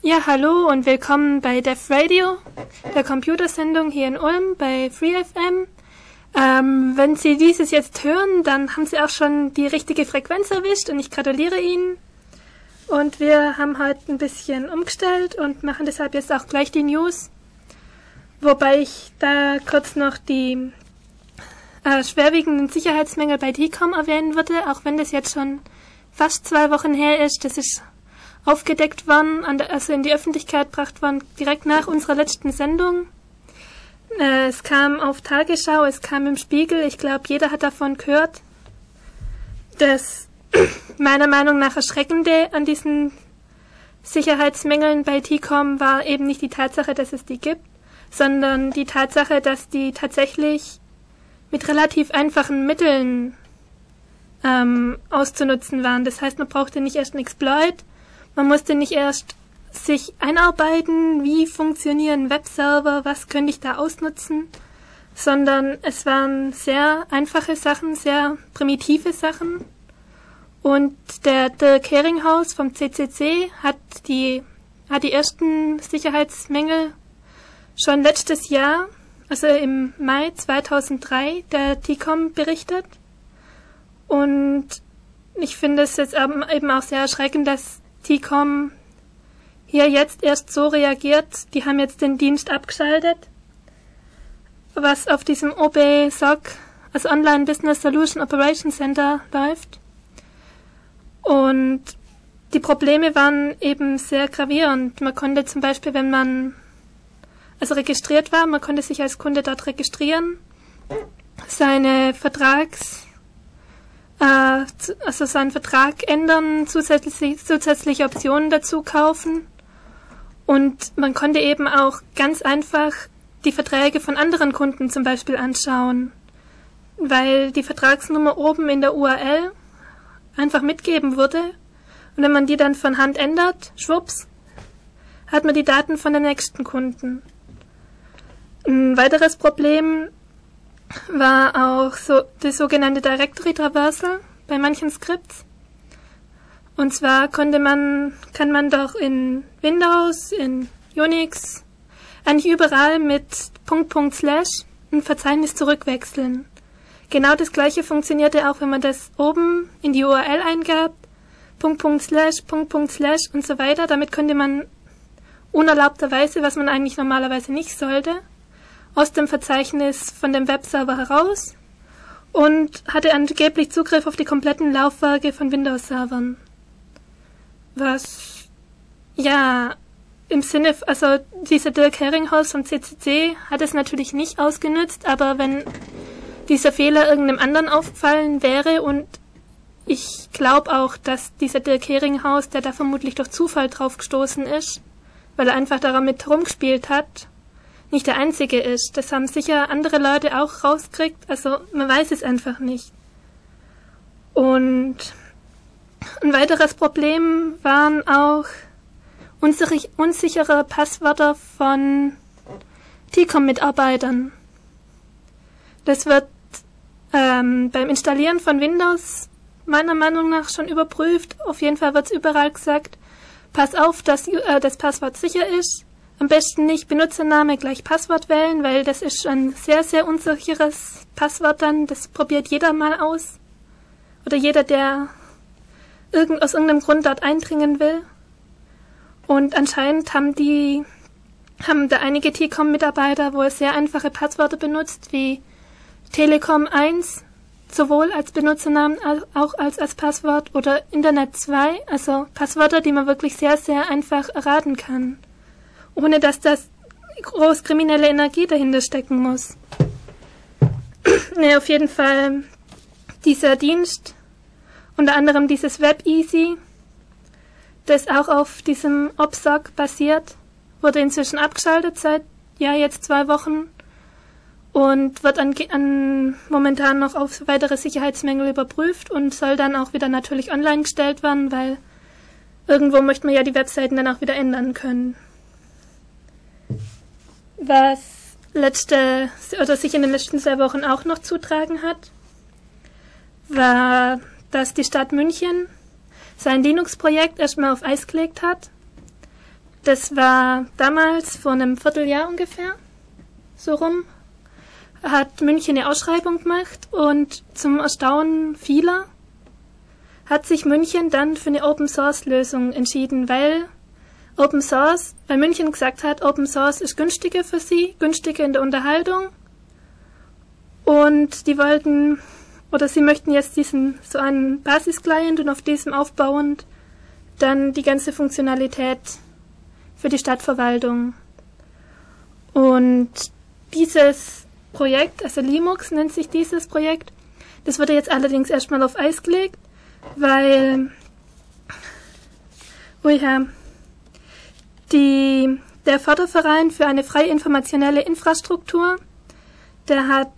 Ja, hallo und willkommen bei Def Radio, der Computersendung hier in Ulm bei FreeFM. Ähm, wenn Sie dieses jetzt hören, dann haben Sie auch schon die richtige Frequenz erwischt und ich gratuliere Ihnen. Und wir haben heute ein bisschen umgestellt und machen deshalb jetzt auch gleich die News. Wobei ich da kurz noch die äh, schwerwiegenden Sicherheitsmängel bei DCOM erwähnen würde, auch wenn das jetzt schon fast zwei Wochen her ist. Das ist aufgedeckt worden, also in die Öffentlichkeit gebracht worden, direkt nach unserer letzten Sendung. Äh, es kam auf Tagesschau, es kam im Spiegel, ich glaube, jeder hat davon gehört. Das meiner Meinung nach Erschreckende an diesen Sicherheitsmängeln bei TCOM war eben nicht die Tatsache, dass es die gibt, sondern die Tatsache, dass die tatsächlich mit relativ einfachen Mitteln ähm, auszunutzen waren. Das heißt, man brauchte nicht erst einen Exploit, man musste nicht erst sich einarbeiten, wie funktionieren Webserver, was könnte ich da ausnutzen, sondern es waren sehr einfache Sachen, sehr primitive Sachen. Und der Dirk Heringhaus vom CCC hat die, hat die ersten Sicherheitsmängel schon letztes Jahr, also im Mai 2003, der TICOM berichtet. Und ich finde es jetzt eben auch sehr erschreckend, dass TCOM hier jetzt erst so reagiert, die haben jetzt den Dienst abgeschaltet, was auf diesem OB-SOC, also Online Business Solution Operation Center, läuft. Und die Probleme waren eben sehr gravierend. Man konnte zum Beispiel, wenn man also registriert war, man konnte sich als Kunde dort registrieren, seine Vertrags also seinen Vertrag ändern, zusätzlich, zusätzliche Optionen dazu kaufen. Und man konnte eben auch ganz einfach die Verträge von anderen Kunden zum Beispiel anschauen, weil die Vertragsnummer oben in der URL einfach mitgeben wurde. Und wenn man die dann von Hand ändert, schwupps, hat man die Daten von den nächsten Kunden. Ein weiteres Problem war auch so die sogenannte Directory Traversal bei manchen Skripts. Und zwar konnte man, kann man doch in Windows, in Unix, eigentlich überall mit Punkt, Punkt, Slash ein Verzeichnis zurückwechseln. Genau das gleiche funktionierte auch, wenn man das oben in die URL eingab, Punkt, Punkt, Slash, Punkt, Punkt, Slash und so weiter. Damit konnte man unerlaubterweise, was man eigentlich normalerweise nicht sollte, aus dem Verzeichnis von dem Webserver heraus und hatte angeblich Zugriff auf die kompletten Laufwerke von Windows-Servern. Was, ja, im Sinne, also dieser Dirk Herringhaus vom CCC hat es natürlich nicht ausgenützt, aber wenn dieser Fehler irgendeinem anderen aufgefallen wäre und ich glaube auch, dass dieser Dirk Heringhaus, der da vermutlich durch Zufall drauf gestoßen ist, weil er einfach daran mit rumgespielt hat, nicht der einzige ist. Das haben sicher andere Leute auch rausgekriegt. Also man weiß es einfach nicht. Und ein weiteres Problem waren auch unsichere Passwörter von TCOM-Mitarbeitern. Das wird ähm, beim Installieren von Windows meiner Meinung nach schon überprüft. Auf jeden Fall wird es überall gesagt, pass auf, dass äh, das Passwort sicher ist. Am besten nicht Benutzername gleich Passwort wählen, weil das ist ein sehr, sehr unsicheres Passwort dann. Das probiert jeder mal aus. Oder jeder, der irgend, aus irgendeinem Grund dort eindringen will. Und anscheinend haben die, haben da einige T-Com-Mitarbeiter wohl sehr einfache Passwörter benutzt, wie Telekom 1, sowohl als Benutzernamen als auch als, als Passwort oder Internet 2, also Passwörter, die man wirklich sehr, sehr einfach erraten kann ohne dass das groß kriminelle Energie dahinter stecken muss. ne, auf jeden Fall dieser Dienst, unter anderem dieses WebEasy, das auch auf diesem OPSOC basiert, wurde inzwischen abgeschaltet seit ja jetzt zwei Wochen und wird an, an, momentan noch auf weitere Sicherheitsmängel überprüft und soll dann auch wieder natürlich online gestellt werden, weil irgendwo möchte man ja die Webseiten dann auch wieder ändern können was letzte oder sich in den letzten zwei Wochen auch noch zutragen hat, war, dass die Stadt München sein Linux-Projekt erstmal auf Eis gelegt hat. Das war damals vor einem Vierteljahr ungefähr, so rum, hat München eine Ausschreibung gemacht und zum Erstaunen vieler hat sich München dann für eine Open Source Lösung entschieden, weil Open Source, weil München gesagt hat, Open Source ist günstiger für sie, günstiger in der Unterhaltung. Und die wollten, oder sie möchten jetzt diesen, so einen Basis-Client und auf diesem aufbauend dann die ganze Funktionalität für die Stadtverwaltung. Und dieses Projekt, also Linux nennt sich dieses Projekt, das wurde jetzt allerdings erstmal auf Eis gelegt, weil, oh ja, die, der Förderverein für eine freie informationelle Infrastruktur, der hat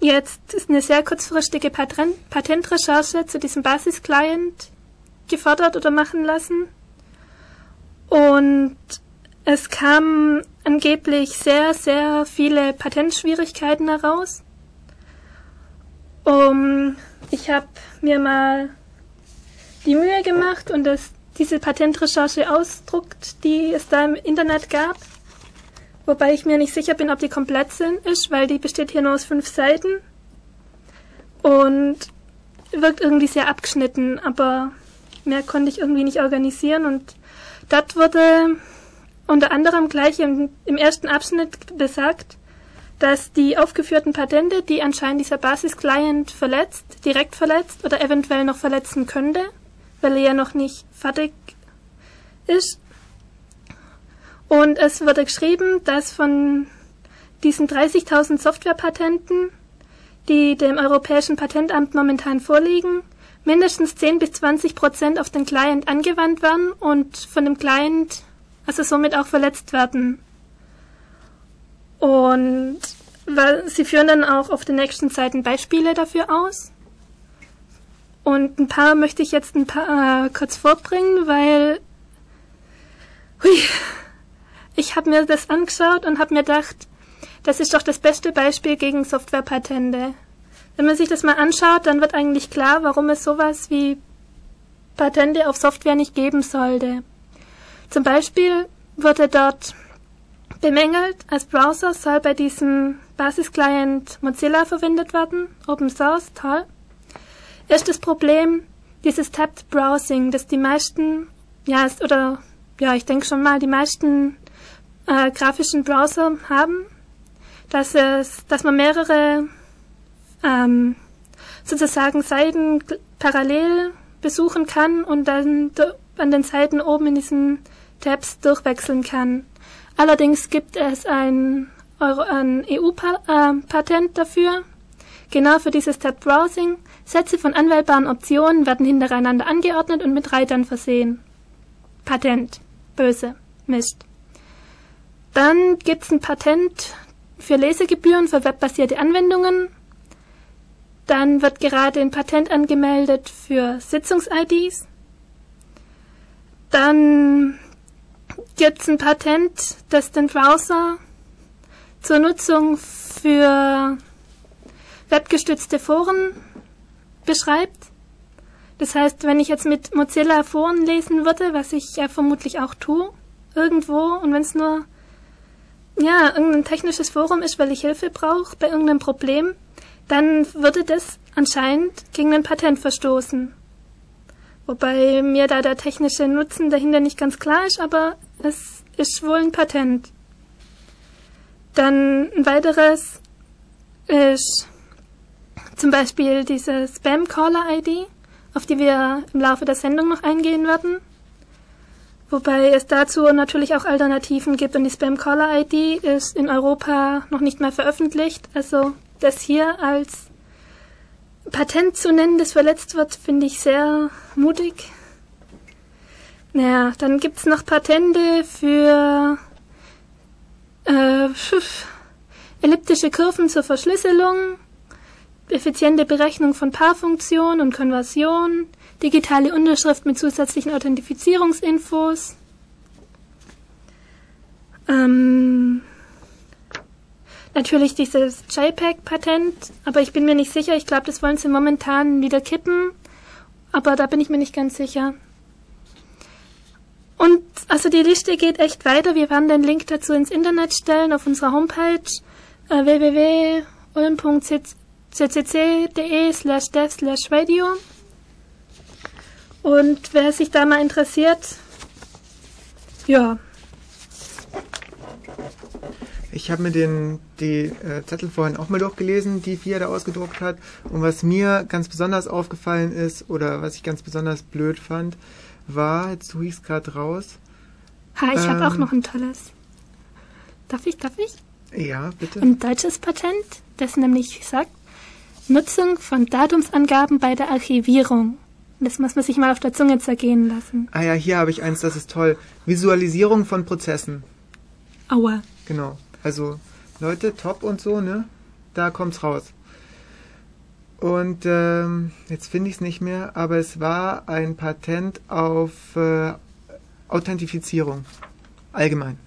jetzt eine sehr kurzfristige Patent, Patentrecherche zu diesem Basis-Client gefordert oder machen lassen. Und es kamen angeblich sehr, sehr viele Patentschwierigkeiten heraus. Um, ich habe mir mal die Mühe gemacht und das, diese Patentrecherche ausdruckt, die es da im Internet gab. Wobei ich mir nicht sicher bin, ob die komplett sind, ist, weil die besteht hier nur aus fünf Seiten und wirkt irgendwie sehr abgeschnitten, aber mehr konnte ich irgendwie nicht organisieren und dort wurde unter anderem gleich im, im ersten Abschnitt besagt, dass die aufgeführten Patente, die anscheinend dieser Basis-Client verletzt, direkt verletzt oder eventuell noch verletzen könnte, weil er ja noch nicht fertig ist. Und es wurde geschrieben, dass von diesen 30.000 Softwarepatenten, die dem Europäischen Patentamt momentan vorliegen, mindestens 10 bis 20 Prozent auf den Client angewandt werden und von dem Client also somit auch verletzt werden. Und sie führen dann auch auf den nächsten Seiten Beispiele dafür aus. Und ein paar möchte ich jetzt ein paar äh, kurz vorbringen, weil hui, ich habe mir das angeschaut und habe mir gedacht, das ist doch das beste Beispiel gegen Softwarepatente. Wenn man sich das mal anschaut, dann wird eigentlich klar, warum es sowas wie Patente auf Software nicht geben sollte. Zum Beispiel wurde dort bemängelt, als Browser soll bei diesem Basisclient Mozilla verwendet werden, Open Source, toll. Ist das Problem dieses Tabbed Browsing, das die meisten, ja, oder ja, ich denke schon mal, die meisten äh, grafischen Browser haben, dass es, dass man mehrere ähm, sozusagen Seiten parallel besuchen kann und dann an den Seiten oben in diesen Tabs durchwechseln kann. Allerdings gibt es ein, ein EU-Patent äh, dafür, genau für dieses Tab Browsing. Sätze von anwählbaren Optionen werden hintereinander angeordnet und mit Reitern versehen. Patent. Böse. Mist. Dann gibt's ein Patent für Lesegebühren für webbasierte Anwendungen. Dann wird gerade ein Patent angemeldet für Sitzungs-IDs. Dann gibt es ein Patent, das den Browser zur Nutzung für webgestützte Foren beschreibt. Das heißt, wenn ich jetzt mit Mozilla Foren lesen würde, was ich ja vermutlich auch tue, irgendwo, und wenn es nur ja, irgendein technisches Forum ist, weil ich Hilfe brauche bei irgendeinem Problem, dann würde das anscheinend gegen ein Patent verstoßen. Wobei mir da der technische Nutzen dahinter nicht ganz klar ist, aber es ist wohl ein Patent. Dann ein weiteres ist zum Beispiel diese Spam-Caller-ID, auf die wir im Laufe der Sendung noch eingehen werden. Wobei es dazu natürlich auch Alternativen gibt und die Spam-Caller-ID ist in Europa noch nicht mal veröffentlicht. Also das hier als Patent zu nennen, das verletzt wird, finde ich sehr mutig. Naja, dann gibt's noch Patente für äh, elliptische Kurven zur Verschlüsselung, effiziente Berechnung von Paarfunktion und Konversion, digitale Unterschrift mit zusätzlichen Authentifizierungsinfos. Ähm, natürlich dieses JPEG-Patent, aber ich bin mir nicht sicher. Ich glaube, das wollen sie momentan wieder kippen, aber da bin ich mir nicht ganz sicher. Und also die Liste geht echt weiter. Wir werden den Link dazu ins Internet stellen auf unserer Homepage äh, www.ulm.ccc.de slash dev slash radio. Und wer sich da mal interessiert, ja. Ich habe mir den, die äh, Zettel vorhin auch mal durchgelesen, die Fia da ausgedruckt hat. Und was mir ganz besonders aufgefallen ist, oder was ich ganz besonders blöd fand, war, jetzt suche ich es gerade raus. Ha, ich ähm, habe auch noch ein tolles. Darf ich, darf ich? Ja, bitte. Ein deutsches Patent, das nämlich sagt, Nutzung von Datumsangaben bei der Archivierung. Das muss man sich mal auf der Zunge zergehen lassen. Ah ja, hier habe ich eins, das ist toll. Visualisierung von Prozessen. Aua. Genau. Also Leute, top und so, ne? Da kommt's raus. Und ähm, jetzt finde ich es nicht mehr, aber es war ein Patent auf äh, Authentifizierung. Allgemein.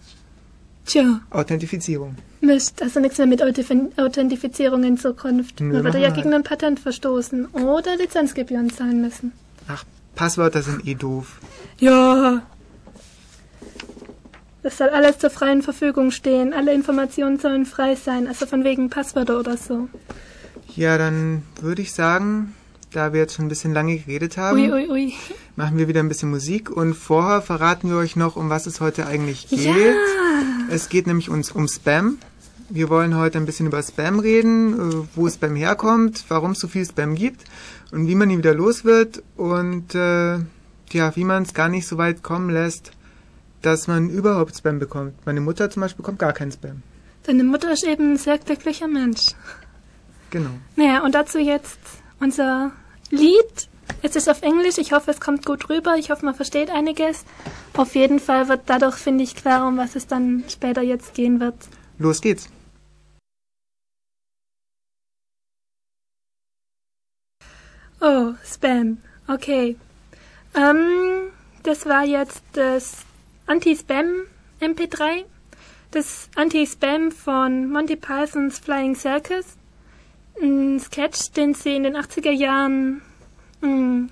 Tja, Authentifizierung. Mist, also nichts mehr mit Authentifizierung in Zukunft. Man würde ja gegen ein Patent verstoßen oder Lizenzgebühren zahlen müssen. Ach, Passwörter sind eh doof. Ja. Das soll alles zur freien Verfügung stehen. Alle Informationen sollen frei sein, also von wegen Passwörter oder so. Ja, dann würde ich sagen, da wir jetzt schon ein bisschen lange geredet haben, Ui, ui, ui. machen wir wieder ein bisschen Musik und vorher verraten wir euch noch, um was es heute eigentlich geht. Ja. Es geht nämlich uns um Spam. Wir wollen heute ein bisschen über Spam reden, äh, wo Spam herkommt, warum es so viel Spam gibt und wie man ihn wieder los wird und äh, ja, wie man es gar nicht so weit kommen lässt, dass man überhaupt Spam bekommt. Meine Mutter zum Beispiel bekommt gar keinen Spam. Deine Mutter ist eben ein sehr glücklicher Mensch. Genau. Naja, und dazu jetzt unser Lied. Es ist auf Englisch. Ich hoffe, es kommt gut rüber. Ich hoffe, man versteht einiges. Auf jeden Fall wird dadurch, finde ich, klar, um was es dann später jetzt gehen wird. Los geht's. Oh, Spam. Okay. Ähm, das war jetzt das Anti-Spam MP3. Das Anti-Spam von Monty Pythons Flying Circus. Ein Sketch, den sie in den 80er Jahren mh,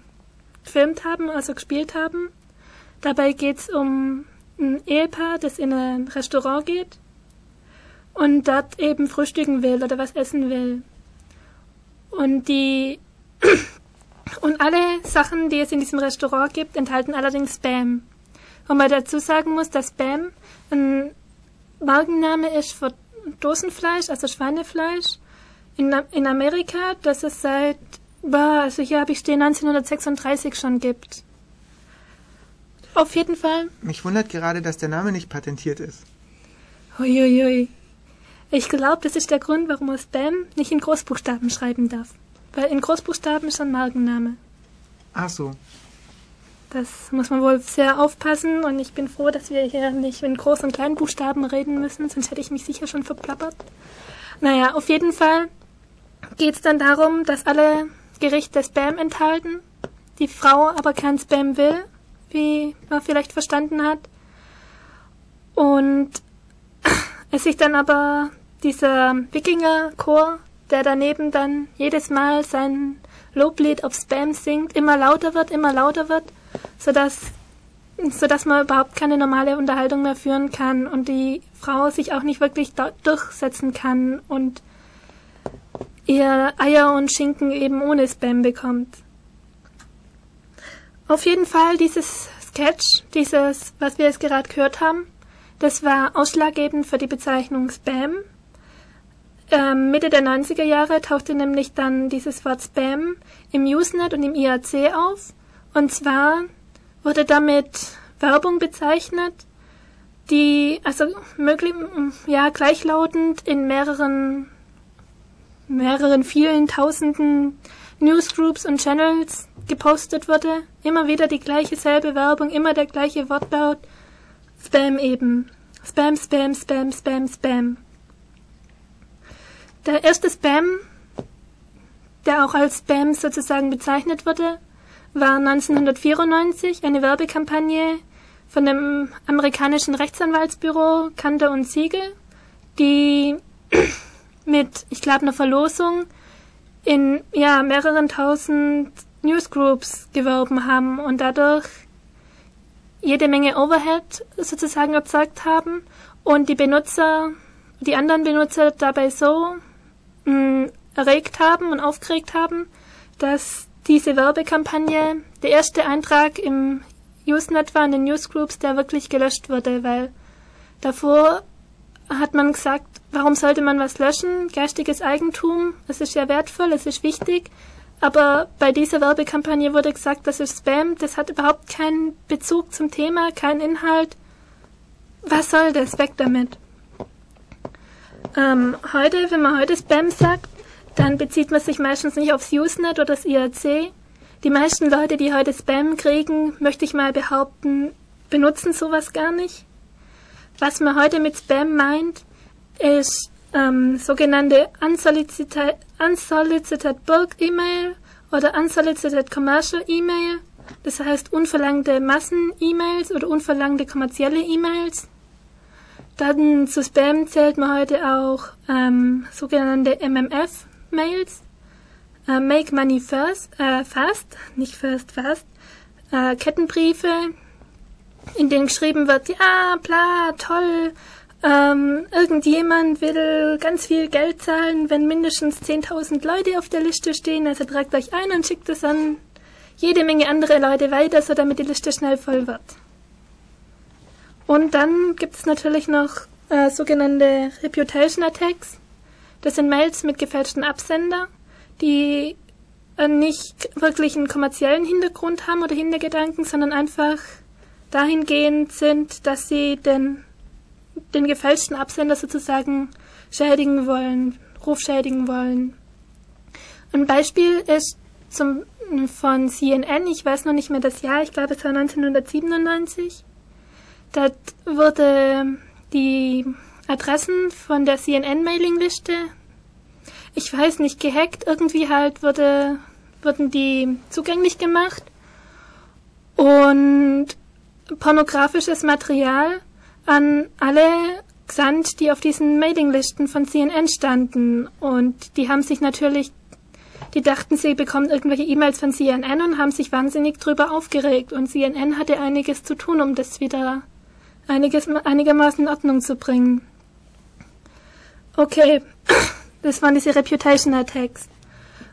gefilmt haben, also gespielt haben. Dabei geht's um ein Ehepaar, das in ein Restaurant geht und dort eben frühstücken will oder was essen will. Und die und alle Sachen, die es in diesem Restaurant gibt, enthalten allerdings Spam. Und man dazu sagen muss, dass Spam ein Markenname ist für Dosenfleisch, also Schweinefleisch. In, in Amerika, das es seit, boah, also hier habe ich stehen, 1936 schon gibt. Auf jeden Fall. Mich wundert gerade, dass der Name nicht patentiert ist. Huiuiui. Ich glaube, das ist der Grund, warum man Spam nicht in Großbuchstaben schreiben darf. Weil in Großbuchstaben ist ein Markenname. Ach so. Das muss man wohl sehr aufpassen und ich bin froh, dass wir hier nicht in Groß- und Kleinbuchstaben reden müssen, sonst hätte ich mich sicher schon verplappert. Naja, auf jeden Fall geht es dann darum, dass alle Gerichte Spam enthalten, die Frau aber kein Spam will, wie man vielleicht verstanden hat. Und es sich dann aber dieser Wikingerchor, der daneben dann jedes Mal sein Loblied auf Spam singt, immer lauter wird, immer lauter wird, sodass, sodass man überhaupt keine normale Unterhaltung mehr führen kann und die Frau sich auch nicht wirklich durchsetzen kann und ihr Eier und Schinken eben ohne Spam bekommt. Auf jeden Fall dieses Sketch, dieses, was wir jetzt gerade gehört haben, das war ausschlaggebend für die Bezeichnung Spam. Ähm, Mitte der 90er Jahre tauchte nämlich dann dieses Wort Spam im Usenet und im IAC auf. Und zwar wurde damit Werbung bezeichnet, die also möglich, ja, gleichlautend in mehreren, mehreren vielen tausenden Newsgroups und Channels gepostet wurde. Immer wieder die gleiche selbe Werbung, immer der gleiche Wortlaut. Spam eben. Spam, Spam, Spam, Spam, Spam. Der erste Spam, der auch als Spam sozusagen bezeichnet wurde, war 1994 eine Werbekampagne von dem amerikanischen Rechtsanwaltsbüro Kanter und Siegel, die mit, ich glaube, einer Verlosung in ja, mehreren tausend Newsgroups geworben haben und dadurch jede Menge Overhead sozusagen erzeugt haben und die Benutzer, die anderen Benutzer dabei so mh, erregt haben und aufgeregt haben, dass diese Werbekampagne der erste Eintrag im Usenet war in den Newsgroups, der wirklich gelöscht wurde, weil davor hat man gesagt, warum sollte man was löschen? Geistiges Eigentum, es ist ja wertvoll, es ist wichtig. Aber bei dieser Werbekampagne wurde gesagt, das ist Spam, das hat überhaupt keinen Bezug zum Thema, keinen Inhalt. Was soll das? Weg damit. Ähm, heute, wenn man heute Spam sagt, dann bezieht man sich meistens nicht aufs Usenet oder das IRC. Die meisten Leute, die heute Spam kriegen, möchte ich mal behaupten, benutzen sowas gar nicht. Was man heute mit Spam meint, ist ähm, sogenannte unsolicited, unsolicited bulk E-Mail oder unsolicited commercial E-Mail. Das heißt unverlangte Massen-E-Mails oder unverlangte kommerzielle E-Mails. Dann zu Spam zählt man heute auch ähm, sogenannte MMF-Mails. Äh, Make Money First, äh, Fast, nicht First, Fast. Äh, Kettenbriefe, in denen geschrieben wird, ja, bla, toll, ähm, irgendjemand will ganz viel Geld zahlen, wenn mindestens 10.000 Leute auf der Liste stehen, also tragt euch ein und schickt es an jede Menge andere Leute weiter, so damit die Liste schnell voll wird. Und dann gibt es natürlich noch äh, sogenannte Reputation Attacks. Das sind Mails mit gefälschten Absender, die äh, nicht wirklich einen kommerziellen Hintergrund haben oder Hintergedanken, sondern einfach dahingehend sind, dass sie den, den gefälschten Absender sozusagen schädigen wollen, Ruf schädigen wollen. Ein Beispiel ist zum, von CNN, ich weiß noch nicht mehr das Jahr, ich glaube es war 1997. Da wurde die Adressen von der CNN-Mailingliste, ich weiß nicht, gehackt, irgendwie halt wurde, wurden die zugänglich gemacht. Und pornografisches Material an alle gesandt, die auf diesen Mailinglisten von CNN standen. Und die haben sich natürlich, die dachten, sie bekommen irgendwelche E-Mails von CNN und haben sich wahnsinnig drüber aufgeregt. Und CNN hatte einiges zu tun, um das wieder einiges, einigermaßen in Ordnung zu bringen. Okay, das waren diese Reputation Attacks.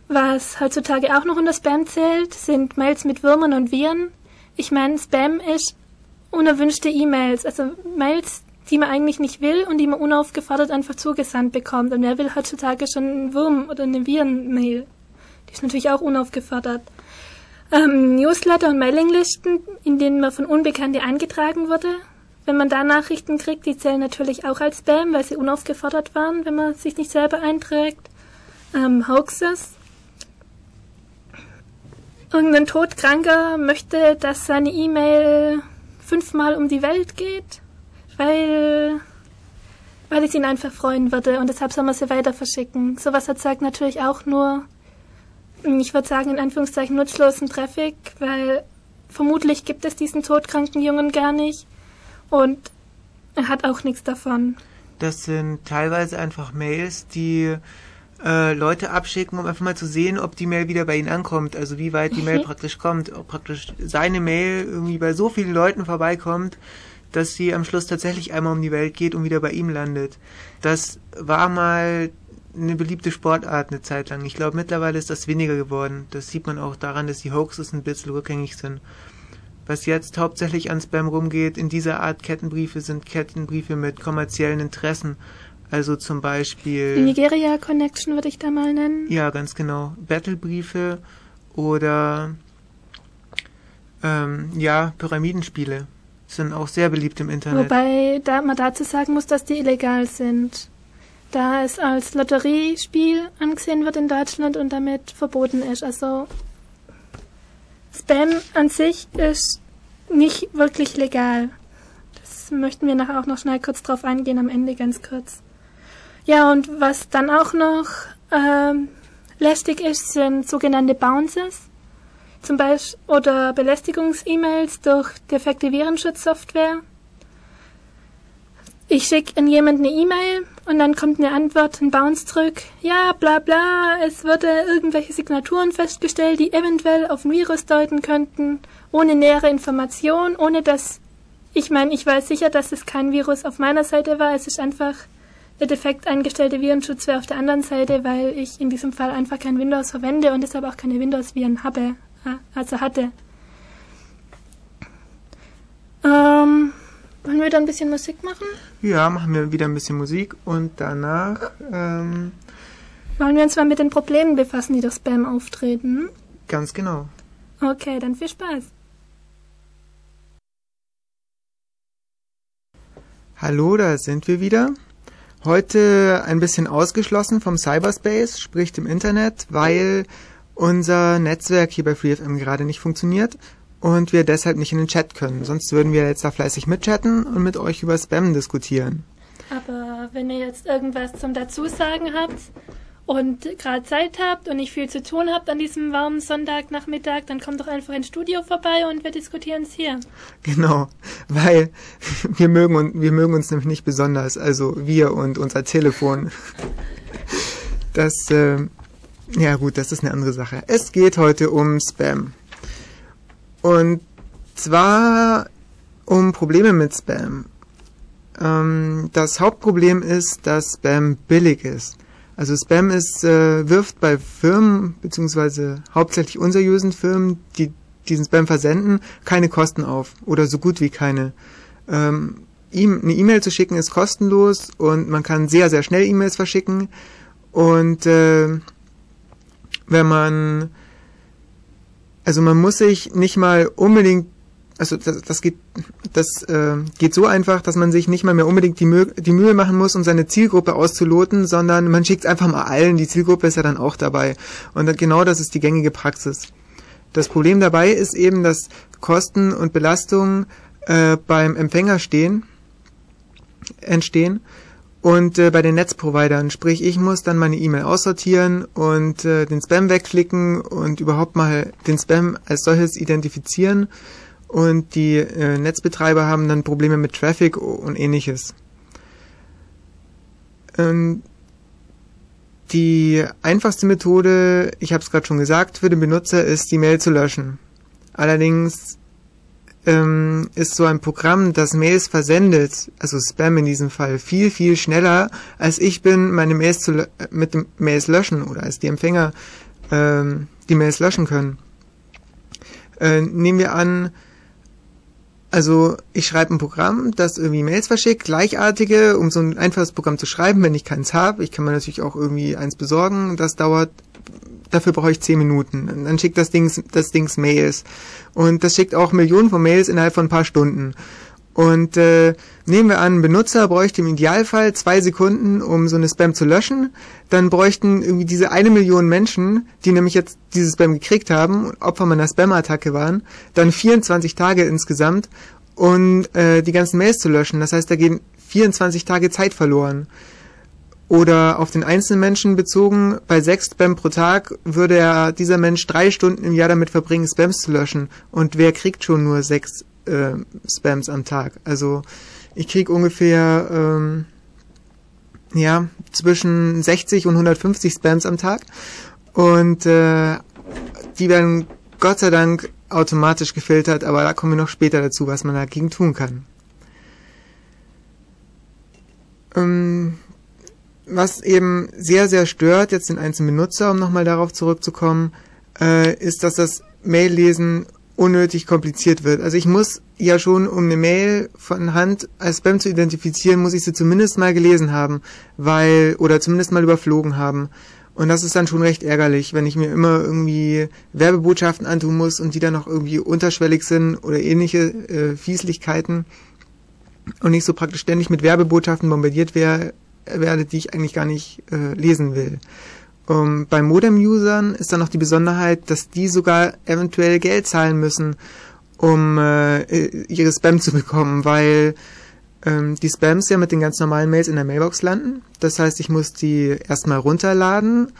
Was heutzutage auch noch unter Spam zählt, sind Mails mit Würmern und Viren. Ich meine, Spam ist unerwünschte E-Mails, also Mails, die man eigentlich nicht will und die man unaufgefordert einfach zugesandt bekommt. Und wer will heutzutage schon einen Wurm oder eine Viren-Mail? Die ist natürlich auch unaufgefordert. Ähm, Newsletter und Mailinglisten, in denen man von Unbekannte eingetragen wurde. Wenn man da Nachrichten kriegt, die zählen natürlich auch als Spam, weil sie unaufgefordert waren, wenn man sich nicht selber einträgt. Ähm, Hoaxes. Irgendein Todkranker möchte, dass seine E-Mail fünfmal um die Welt geht, weil, weil ich ihn einfach freuen würde und deshalb soll man sie weiter verschicken. Sowas erzeugt natürlich auch nur, ich würde sagen, in Anführungszeichen nutzlosen Traffic, weil vermutlich gibt es diesen todkranken Jungen gar nicht und er hat auch nichts davon. Das sind teilweise einfach Mails, die äh, Leute abschicken, um einfach mal zu sehen, ob die Mail wieder bei ihnen ankommt, also wie weit die Mail mhm. praktisch kommt, ob praktisch seine Mail irgendwie bei so vielen Leuten vorbeikommt, dass sie am Schluss tatsächlich einmal um die Welt geht und wieder bei ihm landet. Das war mal eine beliebte Sportart eine Zeit lang. Ich glaube, mittlerweile ist das weniger geworden. Das sieht man auch daran, dass die Hoaxes ein bisschen rückgängig sind. Was jetzt hauptsächlich an Spam rumgeht, in dieser Art Kettenbriefe sind Kettenbriefe mit kommerziellen Interessen. Also zum Beispiel. Die Nigeria Connection würde ich da mal nennen. Ja, ganz genau. Battlebriefe oder ähm, ja, Pyramidenspiele sind auch sehr beliebt im Internet. Wobei da man dazu sagen muss, dass die illegal sind. Da es als Lotteriespiel angesehen wird in Deutschland und damit verboten ist. Also Spam an sich ist nicht wirklich legal. Das möchten wir nachher auch noch schnell kurz drauf eingehen, am Ende ganz kurz. Ja, und was dann auch noch ähm, lästig ist, sind sogenannte Bounces. Zum Beispiel oder Belästigungs-E-Mails durch defekte Virenschutzsoftware. Ich schicke an jemanden eine E-Mail und dann kommt eine Antwort, ein Bounce zurück. Ja, bla bla, es wurde irgendwelche Signaturen festgestellt, die eventuell auf ein Virus deuten könnten, ohne nähere Information, ohne dass ich meine, ich weiß sicher, dass es kein Virus auf meiner Seite war. Es ist einfach der defekt eingestellte Virenschutz wäre auf der anderen Seite, weil ich in diesem Fall einfach kein Windows verwende und deshalb auch keine Windows-Viren habe, äh, also hatte. Ähm, wollen wir da ein bisschen Musik machen? Ja, machen wir wieder ein bisschen Musik und danach ähm, wollen wir uns mal mit den Problemen befassen, die durch Spam auftreten. Ganz genau. Okay, dann viel Spaß. Hallo, da sind wir wieder. Heute ein bisschen ausgeschlossen vom Cyberspace, sprich dem Internet, weil unser Netzwerk hier bei FreeFM gerade nicht funktioniert und wir deshalb nicht in den Chat können. Sonst würden wir jetzt da fleißig mitchatten und mit euch über Spam diskutieren. Aber wenn ihr jetzt irgendwas zum Dazusagen habt, und gerade Zeit habt und nicht viel zu tun habt an diesem warmen Sonntagnachmittag, dann kommt doch einfach ins Studio vorbei und wir diskutieren es hier. Genau, weil wir mögen, wir mögen uns nämlich nicht besonders, also wir und unser Telefon. Das, äh, ja gut, das ist eine andere Sache. Es geht heute um Spam. Und zwar um Probleme mit Spam. Ähm, das Hauptproblem ist, dass Spam billig ist. Also Spam ist, äh, wirft bei Firmen, beziehungsweise hauptsächlich unseriösen Firmen, die diesen Spam versenden, keine Kosten auf oder so gut wie keine. Ähm, ihm eine E-Mail zu schicken ist kostenlos und man kann sehr, sehr schnell E-Mails verschicken. Und äh, wenn man, also man muss sich nicht mal unbedingt also das, das geht, das äh, geht so einfach, dass man sich nicht mal mehr unbedingt die, Mühe, die Mühe machen muss, um seine Zielgruppe auszuloten, sondern man schickt einfach mal allen. Die Zielgruppe ist ja dann auch dabei. Und genau das ist die gängige Praxis. Das Problem dabei ist eben, dass Kosten und Belastungen äh, beim Empfänger stehen, entstehen und äh, bei den Netzprovidern. Sprich, ich muss dann meine E-Mail aussortieren und äh, den Spam wegklicken und überhaupt mal den Spam als solches identifizieren und die äh, Netzbetreiber haben dann Probleme mit Traffic und ähnliches. Ähm, die einfachste Methode, ich habe es gerade schon gesagt, für den Benutzer ist die Mail zu löschen. Allerdings ähm, ist so ein Programm, das Mails versendet, also Spam in diesem Fall, viel, viel schneller, als ich bin, meine Mails zu, mit dem Mails löschen oder als die Empfänger ähm, die Mails löschen können. Äh, nehmen wir an, also ich schreibe ein Programm, das irgendwie Mails verschickt, gleichartige, um so ein einfaches Programm zu schreiben, wenn ich keins habe. Ich kann mir natürlich auch irgendwie eins besorgen. Das dauert, dafür brauche ich zehn Minuten. Dann schickt das Ding, das Dings Mails. Und das schickt auch Millionen von Mails innerhalb von ein paar Stunden. Und äh, nehmen wir an, ein Benutzer bräuchte im Idealfall zwei Sekunden, um so eine Spam zu löschen. Dann bräuchten irgendwie diese eine Million Menschen, die nämlich jetzt dieses Spam gekriegt haben und Opfer meiner Spam-Attacke waren, dann 24 Tage insgesamt, um äh, die ganzen Mails zu löschen. Das heißt, da gehen 24 Tage Zeit verloren. Oder auf den einzelnen Menschen bezogen, bei sechs Spam pro Tag würde ja dieser Mensch drei Stunden im Jahr damit verbringen, Spams zu löschen. Und wer kriegt schon nur sechs äh, Spams am Tag. Also ich kriege ungefähr ähm, ja zwischen 60 und 150 Spams am Tag und äh, die werden Gott sei Dank automatisch gefiltert, aber da kommen wir noch später dazu, was man dagegen tun kann. Ähm, was eben sehr, sehr stört, jetzt den einzelnen Benutzer, um nochmal darauf zurückzukommen, äh, ist, dass das Mail-Lesen unnötig kompliziert wird. Also ich muss ja schon, um eine Mail von Hand als Spam zu identifizieren, muss ich sie zumindest mal gelesen haben, weil, oder zumindest mal überflogen haben. Und das ist dann schon recht ärgerlich, wenn ich mir immer irgendwie Werbebotschaften antun muss und die dann noch irgendwie unterschwellig sind oder ähnliche äh, Fieslichkeiten und nicht so praktisch ständig mit Werbebotschaften bombardiert wär, werde, die ich eigentlich gar nicht äh, lesen will. Um, ähm, bei Modem-Usern ist dann noch die Besonderheit, dass die sogar eventuell Geld zahlen müssen, um äh, ihre Spam zu bekommen, weil ähm, die Spams ja mit den ganz normalen Mails in der Mailbox landen. Das heißt, ich muss die erstmal runterladen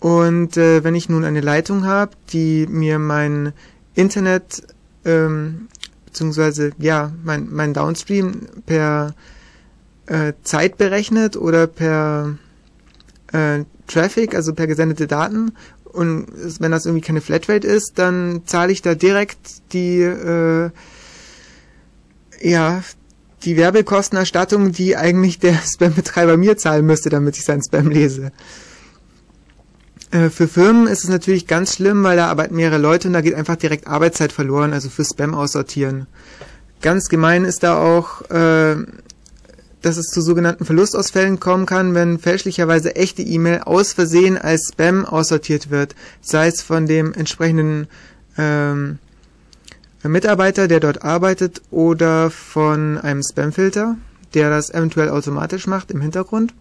und äh, wenn ich nun eine Leitung habe, die mir mein Internet ähm, beziehungsweise ja mein mein Downstream per äh, Zeit berechnet oder per äh, Traffic, also per gesendete Daten. Und wenn das irgendwie keine Flatrate ist, dann zahle ich da direkt die, äh, ja, die Werbekostenerstattung, die eigentlich der Spam-Betreiber mir zahlen müsste, damit ich seinen Spam lese. Äh, für Firmen ist es natürlich ganz schlimm, weil da arbeiten mehrere Leute und da geht einfach direkt Arbeitszeit verloren, also für Spam aussortieren. Ganz gemein ist da auch, äh, dass es zu sogenannten Verlustausfällen kommen kann, wenn fälschlicherweise echte E-Mail aus Versehen als Spam aussortiert wird, sei es von dem entsprechenden ähm, Mitarbeiter, der dort arbeitet, oder von einem Spamfilter, der das eventuell automatisch macht im Hintergrund.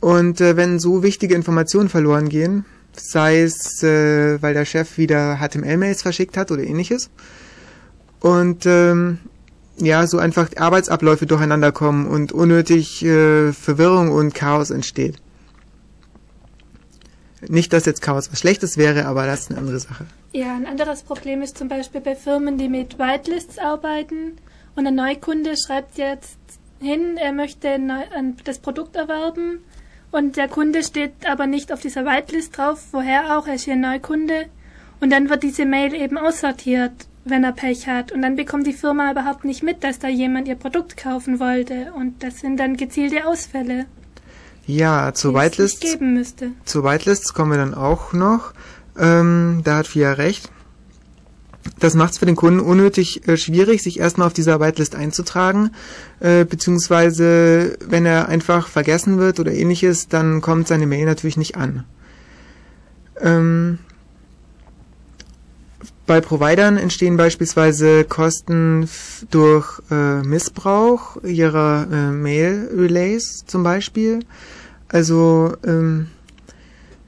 Und äh, wenn so wichtige Informationen verloren gehen, sei es, äh, weil der Chef wieder HTML-Mails verschickt hat oder ähnliches, und ähm, ja, so einfach Arbeitsabläufe durcheinander kommen und unnötig äh, Verwirrung und Chaos entsteht. Nicht, dass jetzt Chaos was Schlechtes wäre, aber das ist eine andere Sache. Ja, ein anderes Problem ist zum Beispiel bei Firmen, die mit Whitelists arbeiten und ein Neukunde schreibt jetzt hin, er möchte das Produkt erwerben und der Kunde steht aber nicht auf dieser Whitelist drauf, woher auch, er ist hier ein Neukunde und dann wird diese Mail eben aussortiert, wenn er Pech hat und dann bekommt die Firma überhaupt nicht mit, dass da jemand ihr Produkt kaufen wollte und das sind dann gezielte Ausfälle. Ja, zu Whitelists. geben müsste. Zu Whitelists kommen wir dann auch noch. Ähm, da hat Fia recht. Das macht es für den Kunden unnötig äh, schwierig, sich erstmal auf dieser Whitelist einzutragen, äh, beziehungsweise wenn er einfach vergessen wird oder ähnliches, dann kommt seine Mail natürlich nicht an. Ähm, bei Providern entstehen beispielsweise Kosten durch äh, Missbrauch ihrer äh, Mail-Relays zum Beispiel. Also ähm,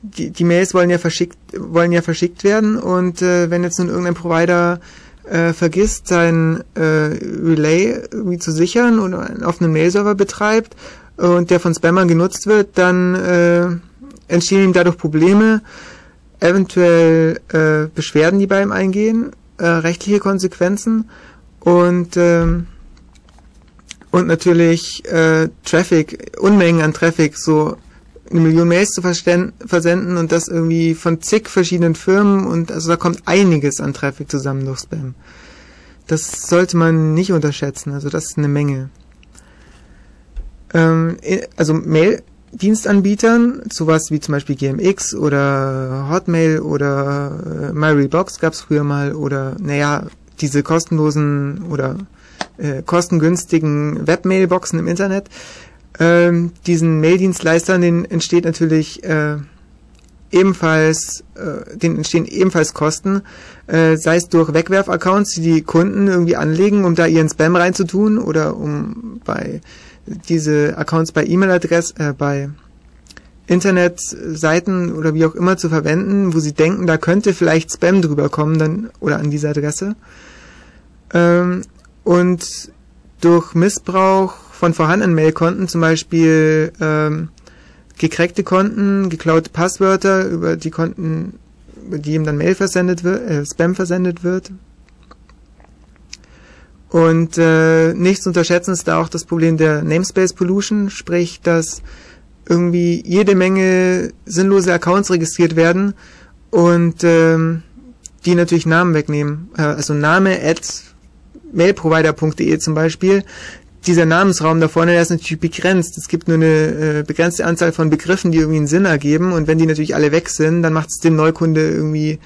die, die Mails wollen ja verschickt wollen ja verschickt werden und äh, wenn jetzt nun irgendein Provider äh, vergisst, sein äh, Relay irgendwie zu sichern und einen offenen Mail-Server betreibt und der von Spammern genutzt wird, dann äh, entstehen ihm dadurch Probleme, eventuell äh, Beschwerden, die bei ihm eingehen, äh, rechtliche Konsequenzen und ähm, und natürlich äh, Traffic, Unmengen an Traffic, so eine Million Mails zu versenden und das irgendwie von zig verschiedenen Firmen und also da kommt einiges an Traffic zusammen durch Spam. Das sollte man nicht unterschätzen, also das ist eine Menge. Ähm, also Mail-Dienstanbietern, sowas wie zum Beispiel GMX oder Hotmail oder äh, MyRebox gab es früher mal oder naja, diese kostenlosen oder äh, kostengünstigen Webmailboxen im Internet, ähm, diesen Maildienstleistern, denen entsteht natürlich äh, ebenfalls, äh, denen entstehen ebenfalls Kosten, äh, sei es durch Wegwerf-Accounts, die die Kunden irgendwie anlegen, um da ihren Spam reinzutun oder um bei diese Accounts bei E-Mail-Adresse, äh, bei Internetseiten oder wie auch immer zu verwenden, wo sie denken, da könnte vielleicht Spam drüber kommen, dann oder an diese Adresse. Ähm, und durch Missbrauch von vorhandenen Mailkonten, zum Beispiel ähm, gecrackte Konten, geklaute Passwörter, über die Konten, über die ihm dann Mail versendet wird, äh, Spam versendet wird. Und äh, nicht zu unterschätzen ist da auch das Problem der Namespace Pollution, sprich, dass irgendwie jede Menge sinnlose Accounts registriert werden und ähm, die natürlich Namen wegnehmen. Äh, also Name at mailprovider.de zum Beispiel, dieser Namensraum da vorne, der ist natürlich begrenzt. Es gibt nur eine äh, begrenzte Anzahl von Begriffen, die irgendwie einen Sinn ergeben. Und wenn die natürlich alle weg sind, dann macht es dem Neukunde irgendwie,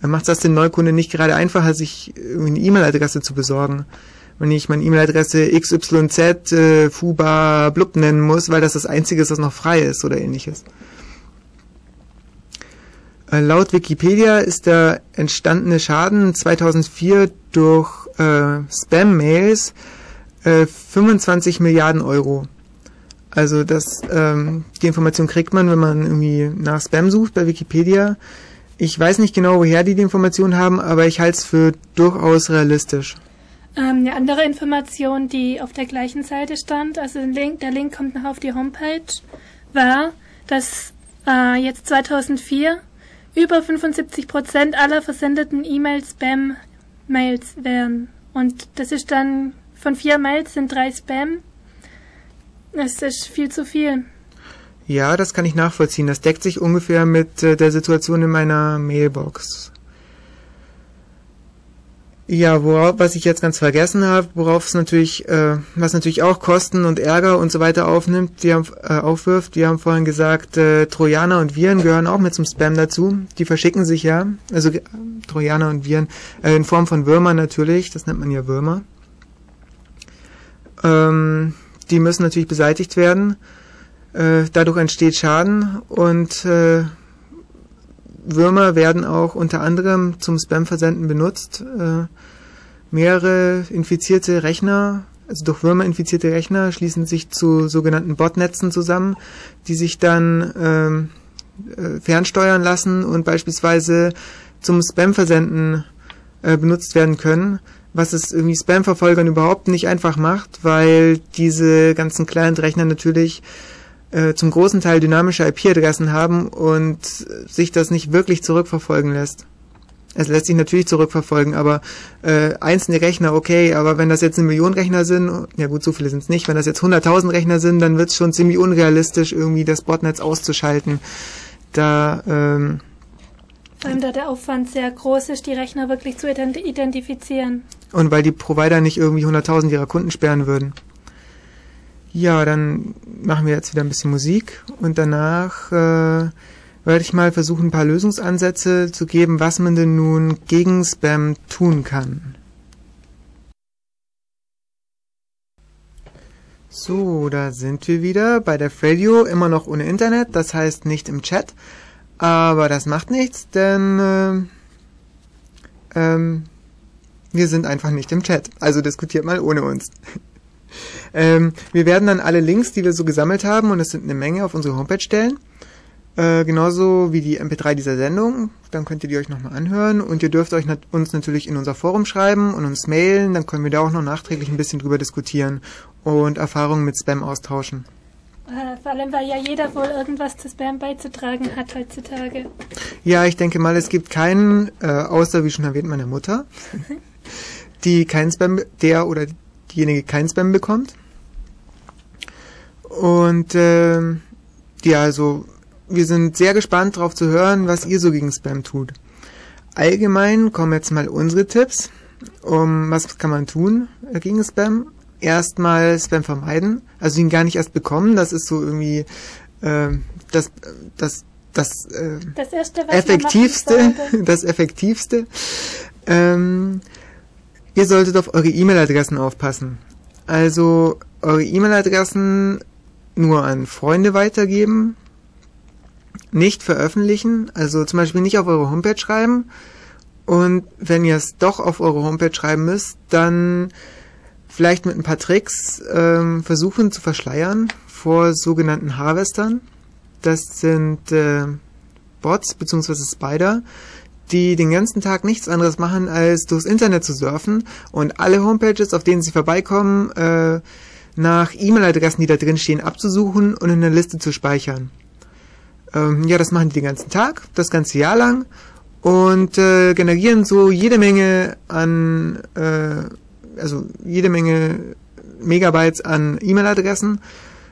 dann macht das dem Neukunde nicht gerade einfacher, sich eine E-Mail-Adresse zu besorgen. Wenn ich meine E-Mail-Adresse xyz äh, fuba blub nennen muss, weil das das einzige ist, das noch frei ist oder ähnliches. Äh, laut Wikipedia ist der entstandene Schaden 2004 durch äh, Spam-Mails äh, 25 Milliarden Euro. Also das, ähm, die Information kriegt man, wenn man irgendwie nach Spam sucht bei Wikipedia. Ich weiß nicht genau, woher die die Information haben, aber ich halte es für durchaus realistisch. Ähm, eine andere Information, die auf der gleichen Seite stand, also der Link, der Link kommt noch auf die Homepage, war, dass äh, jetzt 2004 über 75 Prozent aller versendeten E-Mails Spam-Mails wären. Und das ist dann von vier Mails sind drei Spam. Das ist viel zu viel. Ja, das kann ich nachvollziehen. Das deckt sich ungefähr mit äh, der Situation in meiner Mailbox. Ja, worauf, was ich jetzt ganz vergessen habe, worauf es natürlich, äh, was natürlich auch Kosten und Ärger und so weiter aufnimmt, die haben, äh, aufwirft. Wir haben vorhin gesagt, äh, Trojaner und Viren gehören auch mit zum Spam dazu. Die verschicken sich ja, also äh, Trojaner und Viren, äh, in Form von Würmern natürlich, das nennt man ja Würmer. Ähm, die müssen natürlich beseitigt werden. Äh, dadurch entsteht Schaden und äh, Würmer werden auch unter anderem zum Spam-Versenden benutzt. Äh, mehrere infizierte Rechner, also durch Würmer infizierte Rechner, schließen sich zu sogenannten Botnetzen zusammen, die sich dann ähm, äh, fernsteuern lassen und beispielsweise zum Spam-Versenden benutzt werden können, was es irgendwie Spam-Verfolgern überhaupt nicht einfach macht, weil diese ganzen Client-Rechner natürlich äh, zum großen Teil dynamische IP-Adressen haben und sich das nicht wirklich zurückverfolgen lässt. Es lässt sich natürlich zurückverfolgen, aber äh, einzelne Rechner, okay, aber wenn das jetzt eine Million Rechner sind, ja gut, so viele sind es nicht, wenn das jetzt 100.000 Rechner sind, dann wird es schon ziemlich unrealistisch, irgendwie das Botnetz auszuschalten. Da, ähm, Vor allem da der Aufwand sehr groß ist, die Rechner wirklich zu identifizieren. Und weil die Provider nicht irgendwie 100.000 ihrer Kunden sperren würden. Ja, dann machen wir jetzt wieder ein bisschen Musik und danach äh, werde ich mal versuchen, ein paar Lösungsansätze zu geben, was man denn nun gegen Spam tun kann. So, da sind wir wieder bei der Radio, immer noch ohne Internet, das heißt nicht im Chat. Aber das macht nichts, denn äh, ähm, wir sind einfach nicht im Chat. Also diskutiert mal ohne uns. Ähm, wir werden dann alle Links, die wir so gesammelt haben, und es sind eine Menge, auf unsere Homepage stellen. Äh, genauso wie die MP3 dieser Sendung. Dann könnt ihr die euch nochmal anhören. Und ihr dürft euch nat uns natürlich in unser Forum schreiben und uns mailen. Dann können wir da auch noch nachträglich ein bisschen drüber diskutieren und Erfahrungen mit Spam austauschen. Äh, vor allem, weil ja jeder wohl irgendwas zu Spam beizutragen hat heutzutage. Ja, ich denke mal, es gibt keinen, äh, außer wie schon erwähnt, meine Mutter, die keinen Spam, der oder diejenige keinen Spam bekommt. Und äh, ja, also wir sind sehr gespannt darauf zu hören, was ihr so gegen Spam tut. Allgemein kommen jetzt mal unsere Tipps. Um was kann man tun gegen Spam? Erstmal Spam vermeiden, also ihn gar nicht erst bekommen. Das ist so irgendwie äh, das das das, äh, Das erste, effektivste, das effektivste. Ähm, ihr solltet auf eure E-Mail-Adressen aufpassen. Also eure E-Mail-Adressen nur an Freunde weitergeben, nicht veröffentlichen, also zum Beispiel nicht auf eure Homepage schreiben. Und wenn ihr es doch auf eure Homepage schreiben müsst, dann vielleicht mit ein paar Tricks ähm, versuchen zu verschleiern vor sogenannten Harvestern. Das sind äh, Bots bzw. Spider, die den ganzen Tag nichts anderes machen, als durchs Internet zu surfen und alle Homepages, auf denen sie vorbeikommen, äh, nach E-Mail-Adressen, die da drin stehen, abzusuchen und in eine Liste zu speichern. Ähm, ja, das machen die den ganzen Tag, das ganze Jahr lang und äh, generieren so jede Menge an, äh, also jede Menge Megabytes an E-Mail-Adressen,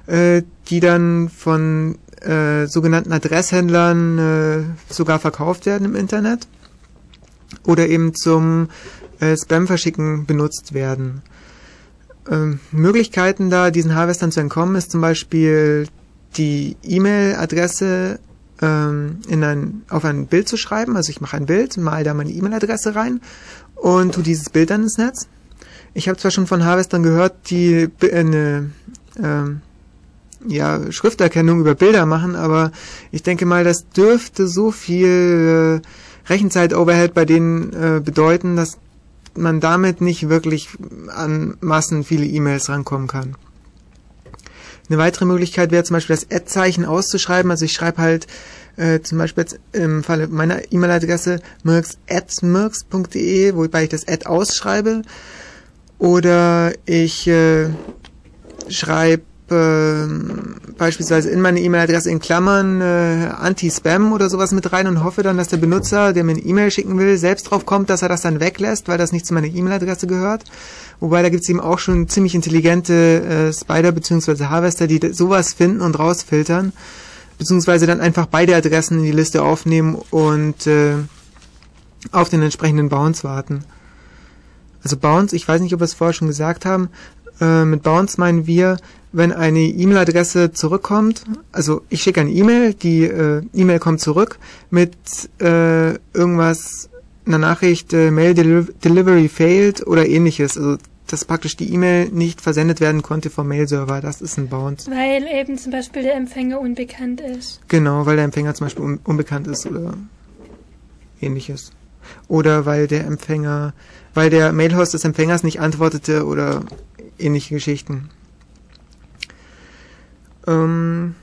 äh, die dann von äh, sogenannten Adresshändlern äh, sogar verkauft werden im Internet oder eben zum äh, Spam-Verschicken benutzt werden. Ähm, Möglichkeiten da, diesen Harvestern zu entkommen, ist zum Beispiel die E-Mail-Adresse ähm, in ein, auf ein Bild zu schreiben. Also ich mache ein Bild, mal da meine E-Mail-Adresse rein und tu dieses Bild dann ins Netz. Ich habe zwar schon von Harvestern gehört, die eine ähm, ja, Schrifterkennung über Bilder machen, aber ich denke mal, das dürfte so viel äh, Rechenzeit-Overhead bei denen äh, bedeuten, dass man damit nicht wirklich an Massen viele E-Mails rankommen kann. Eine weitere Möglichkeit wäre zum Beispiel das Ad-Zeichen auszuschreiben. Also ich schreibe halt äh, zum Beispiel jetzt im Falle meiner E-Mail-Adresse mirks.mirks.de, wobei ich das Ad ausschreibe. Oder ich äh, schreibe äh, beispielsweise in meine E-Mail-Adresse in Klammern äh, Anti-Spam oder sowas mit rein und hoffe dann, dass der Benutzer, der mir eine E-Mail schicken will, selbst drauf kommt, dass er das dann weglässt, weil das nicht zu meiner E-Mail-Adresse gehört. Wobei da gibt es eben auch schon ziemlich intelligente äh, Spider bzw. Harvester, die sowas finden und rausfiltern, beziehungsweise dann einfach beide Adressen in die Liste aufnehmen und äh, auf den entsprechenden Bounce warten. Also Bounce, ich weiß nicht, ob wir es vorher schon gesagt haben, äh, mit Bounce meinen wir, wenn eine E-Mail-Adresse zurückkommt, also ich schicke eine E-Mail, die äh, E-Mail kommt zurück mit äh, irgendwas, einer Nachricht, äh, Mail Deli Delivery failed oder ähnliches. Also dass praktisch die E-Mail nicht versendet werden konnte vom Mail-Server. Das ist ein Bounce. Weil eben zum Beispiel der Empfänger unbekannt ist. Genau, weil der Empfänger zum Beispiel un unbekannt ist oder ähnliches. Oder weil der Empfänger, weil der Mailhost des Empfängers nicht antwortete oder ähnliche Geschichten. Ähm,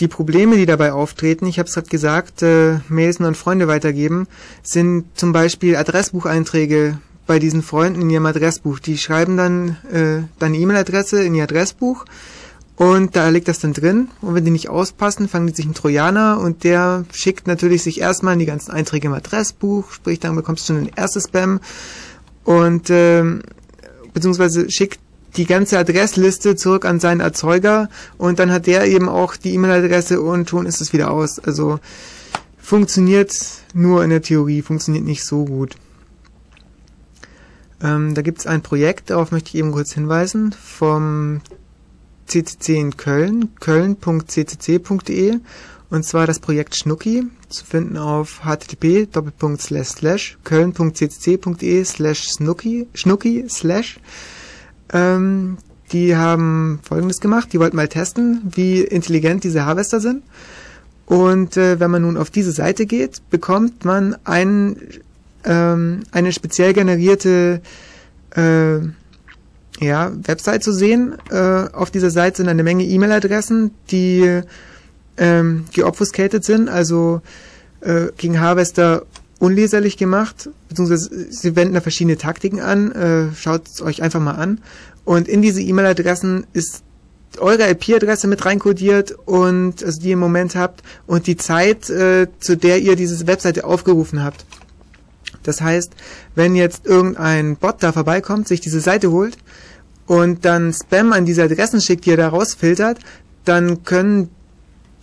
die Probleme, die dabei auftreten, ich habe es gerade gesagt, äh, Mails nur an Freunde weitergeben, sind zum Beispiel Adressbucheinträge bei diesen Freunden in ihrem Adressbuch. Die schreiben dann äh, deine E-Mail-Adresse in ihr Adressbuch und da liegt das dann drin. Und wenn die nicht auspassen, fangen die sich einen Trojaner und der schickt natürlich sich erstmal die ganzen Einträge im Adressbuch, sprich dann bekommst du schon den ersten Spam und äh, beziehungsweise schickt die ganze Adressliste zurück an seinen Erzeuger und dann hat der eben auch die E-Mail-Adresse und schon ist es wieder aus. Also funktioniert nur in der Theorie, funktioniert nicht so gut. Ähm, da gibt es ein Projekt, darauf möchte ich eben kurz hinweisen, vom CCC in Köln, köln.ccc.de und zwar das Projekt Schnucki, zu finden auf http köln.ccc.de schnucki slash ähm, die haben folgendes gemacht, die wollten mal testen, wie intelligent diese Harvester sind. Und äh, wenn man nun auf diese Seite geht, bekommt man ein, ähm, eine speziell generierte äh, ja, Website zu sehen. Äh, auf dieser Seite sind eine Menge E-Mail-Adressen, die ähm, geobfuscated sind, also äh, gegen Harvester unleserlich gemacht, beziehungsweise sie wenden da verschiedene Taktiken an. Äh, Schaut es euch einfach mal an. Und in diese E-Mail-Adressen ist eure IP-Adresse mit reinkodiert und also die ihr im Moment habt und die Zeit, äh, zu der ihr diese Webseite aufgerufen habt. Das heißt, wenn jetzt irgendein Bot da vorbeikommt, sich diese Seite holt und dann Spam an diese Adressen schickt, die er da rausfiltert, dann können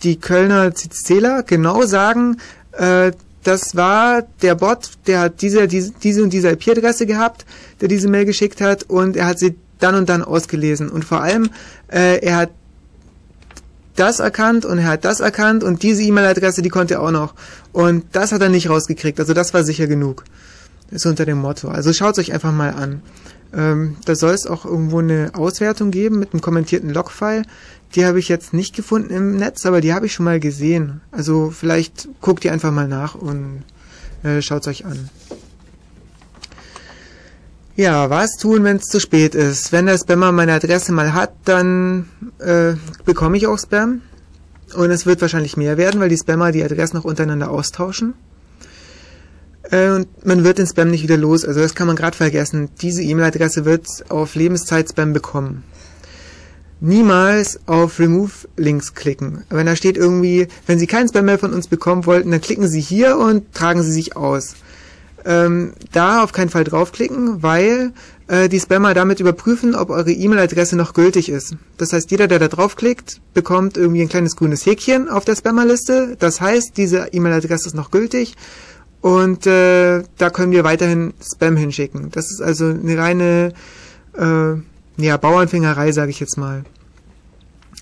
die Kölner Zähler genau sagen, äh, das war der Bot, der hat diese, diese, diese und diese IP-Adresse gehabt, der diese Mail geschickt hat und er hat sie dann und dann ausgelesen. Und vor allem, äh, er hat das erkannt und er hat das erkannt und diese E-Mail-Adresse, die konnte er auch noch. Und das hat er nicht rausgekriegt. Also das war sicher genug. ist unter dem Motto. Also schaut euch einfach mal an. Ähm, da soll es auch irgendwo eine Auswertung geben mit einem kommentierten Logfile. Die habe ich jetzt nicht gefunden im Netz, aber die habe ich schon mal gesehen. Also vielleicht guckt ihr einfach mal nach und äh, schaut es euch an. Ja, was tun, wenn es zu spät ist? Wenn der Spammer meine Adresse mal hat, dann äh, bekomme ich auch Spam. Und es wird wahrscheinlich mehr werden, weil die Spammer die Adressen noch untereinander austauschen. Äh, und man wird den Spam nicht wieder los. Also das kann man gerade vergessen. Diese E-Mail-Adresse wird auf Lebenszeit Spam bekommen niemals auf Remove-Links klicken. Wenn da steht irgendwie, wenn Sie keinen Spam-Mail von uns bekommen wollten, dann klicken Sie hier und tragen Sie sich aus. Ähm, da auf keinen Fall draufklicken, weil äh, die Spammer damit überprüfen, ob eure E-Mail-Adresse noch gültig ist. Das heißt, jeder, der da draufklickt, bekommt irgendwie ein kleines grünes Häkchen auf der Spammerliste. Das heißt, diese E-Mail-Adresse ist noch gültig und äh, da können wir weiterhin Spam hinschicken. Das ist also eine reine äh, ja, Bauernfängerei, sage ich jetzt mal.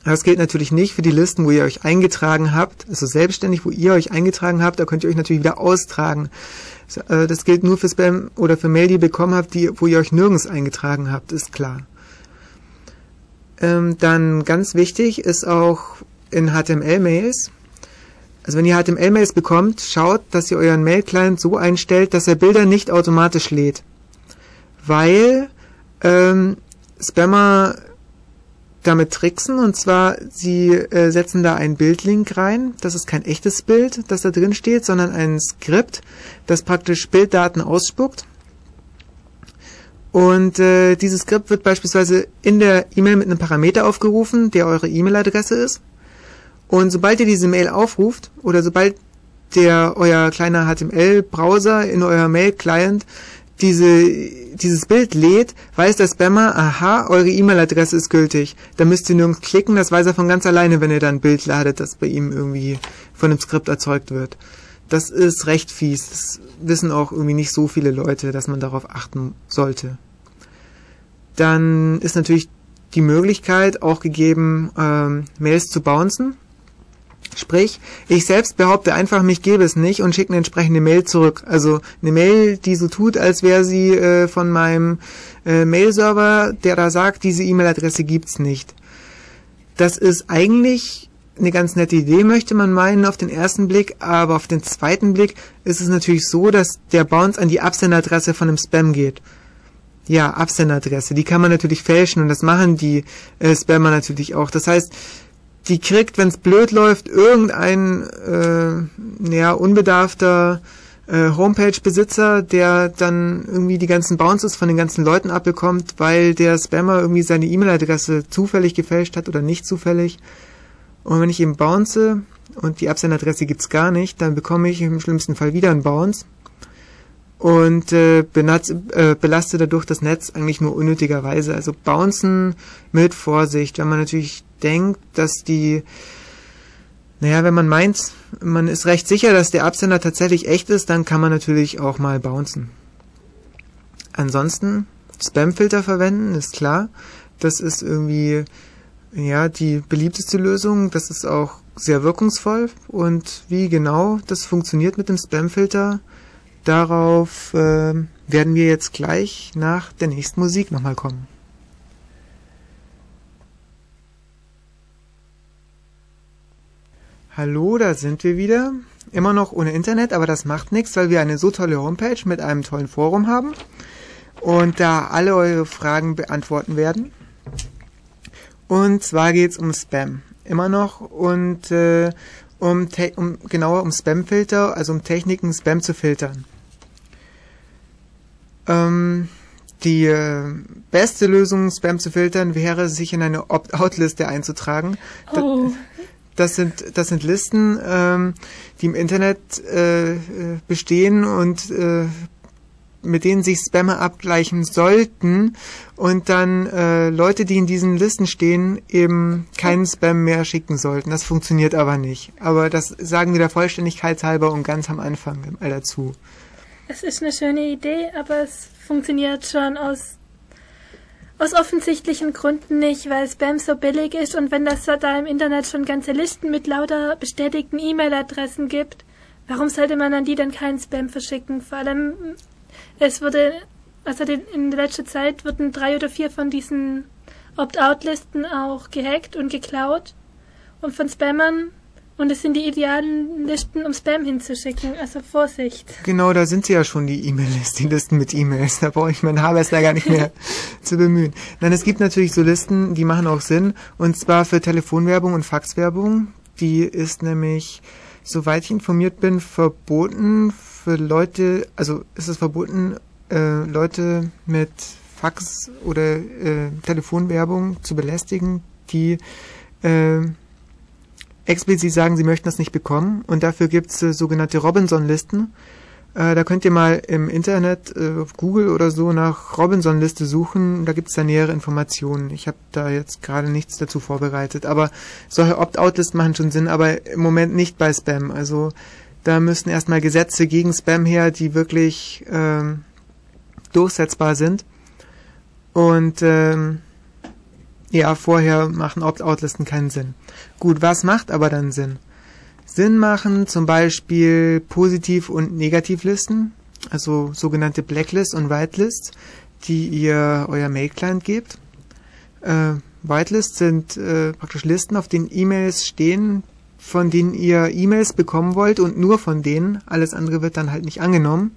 Das gilt natürlich nicht für die Listen, wo ihr euch eingetragen habt, also selbstständig, wo ihr euch eingetragen habt, da könnt ihr euch natürlich wieder austragen. Äh, das gilt nur für Spam oder für Mail, die ihr bekommen habt, die, wo ihr euch nirgends eingetragen habt, ist klar. Ähm, dann ganz wichtig ist auch in HTML-Mails, also wenn ihr HTML-Mails bekommt, schaut, dass ihr euren Mail-Client so einstellt, dass er Bilder nicht automatisch lädt. Weil ähm, Spammer damit tricksen und zwar sie äh, setzen da einen Bildlink rein. Das ist kein echtes Bild, das da drin steht, sondern ein Skript, das praktisch Bilddaten ausspuckt. Und äh, dieses Skript wird beispielsweise in der E-Mail mit einem Parameter aufgerufen, der eure E-Mail-Adresse ist. Und sobald ihr diese Mail aufruft oder sobald der euer kleiner HTML-Browser in euer Mail-Client diese, dieses Bild lädt, weiß der Spammer, aha, eure E-Mail-Adresse ist gültig. Da müsst ihr nirgends klicken, das weiß er von ganz alleine, wenn ihr dann ein Bild ladet, das bei ihm irgendwie von einem Skript erzeugt wird. Das ist recht fies. Das wissen auch irgendwie nicht so viele Leute, dass man darauf achten sollte. Dann ist natürlich die Möglichkeit auch gegeben, ähm, Mails zu bouncen. Sprich, ich selbst behaupte einfach, mich gebe es nicht und schicke eine entsprechende Mail zurück. Also eine Mail, die so tut, als wäre sie äh, von meinem äh, Mail-Server, der da sagt, diese E-Mail-Adresse gibt's nicht. Das ist eigentlich eine ganz nette Idee, möchte man meinen, auf den ersten Blick, aber auf den zweiten Blick ist es natürlich so, dass der Bounce an die Absenderadresse von einem Spam geht. Ja, Absenderadresse, die kann man natürlich fälschen und das machen die äh, Spammer natürlich auch. Das heißt, die kriegt, wenn es blöd läuft, irgendein äh, ja, unbedarfter äh, Homepage-Besitzer, der dann irgendwie die ganzen Bounces von den ganzen Leuten abbekommt, weil der Spammer irgendwie seine E-Mail-Adresse zufällig gefälscht hat oder nicht zufällig. Und wenn ich eben bounce und die Absenderadresse gibt's gar nicht, dann bekomme ich im schlimmsten Fall wieder einen Bounce und äh, benatz, äh, belaste dadurch das Netz eigentlich nur unnötigerweise. Also bouncen mit Vorsicht, wenn man natürlich denkt, dass die, naja, wenn man meint, man ist recht sicher, dass der Absender tatsächlich echt ist, dann kann man natürlich auch mal bouncen. Ansonsten Spamfilter verwenden, ist klar. Das ist irgendwie ja die beliebteste Lösung. Das ist auch sehr wirkungsvoll. Und wie genau das funktioniert mit dem Spamfilter, Darauf äh, werden wir jetzt gleich nach der nächsten Musik nochmal kommen. Hallo, da sind wir wieder. Immer noch ohne Internet, aber das macht nichts, weil wir eine so tolle Homepage mit einem tollen Forum haben und da alle eure Fragen beantworten werden. Und zwar geht's um Spam. Immer noch und äh, um, um genauer um Spamfilter, also um Techniken, Spam zu filtern. Ähm, die äh, beste Lösung, Spam zu filtern, wäre, sich in eine Opt-out-Liste einzutragen. Oh. Das sind, das sind Listen, ähm, die im Internet äh, bestehen und äh, mit denen sich Spammer abgleichen sollten und dann äh, Leute, die in diesen Listen stehen, eben keinen Spam mehr schicken sollten. Das funktioniert aber nicht. Aber das sagen wir der Vollständigkeit halber und ganz am Anfang dazu. Es ist eine schöne Idee, aber es funktioniert schon aus, aus offensichtlichen Gründen nicht, weil Spam so billig ist und wenn das da im Internet schon ganze Listen mit lauter bestätigten E-Mail-Adressen gibt, warum sollte man an die dann keinen Spam verschicken? Vor allem, es wurde, also in letzter Zeit wurden drei oder vier von diesen Opt-out-Listen auch gehackt und geklaut und von Spammern und es sind die idealen Listen, um Spam hinzuschicken. Also Vorsicht. Genau, da sind sie ja schon, die E-Mail-Listen, die Listen mit E-Mails. Da brauche ich meinen Haarwässler gar nicht mehr zu bemühen. Nein, es gibt natürlich so Listen, die machen auch Sinn. Und zwar für Telefonwerbung und Faxwerbung. Die ist nämlich, soweit ich informiert bin, verboten für Leute, also ist es verboten, äh, Leute mit Fax oder äh, Telefonwerbung zu belästigen, die äh, explizit sagen, sie möchten das nicht bekommen und dafür gibt's äh, sogenannte Robinson-Listen. Äh, da könnt ihr mal im Internet äh, auf Google oder so nach Robinson-Liste suchen, da gibt's da nähere Informationen. Ich habe da jetzt gerade nichts dazu vorbereitet, aber solche Opt-out-Listen machen schon Sinn, aber im Moment nicht bei Spam. Also da müssen erstmal Gesetze gegen Spam her, die wirklich ähm, durchsetzbar sind. Und ähm, ja, vorher machen Opt-out-Listen keinen Sinn. Gut, was macht aber dann Sinn? Sinn machen zum Beispiel Positiv- und Negativlisten, also sogenannte Blacklists und Whitelists, die ihr euer Mail-Client gebt. Äh, Whitelists sind äh, praktisch Listen, auf denen E-Mails stehen, von denen ihr E-Mails bekommen wollt und nur von denen. Alles andere wird dann halt nicht angenommen.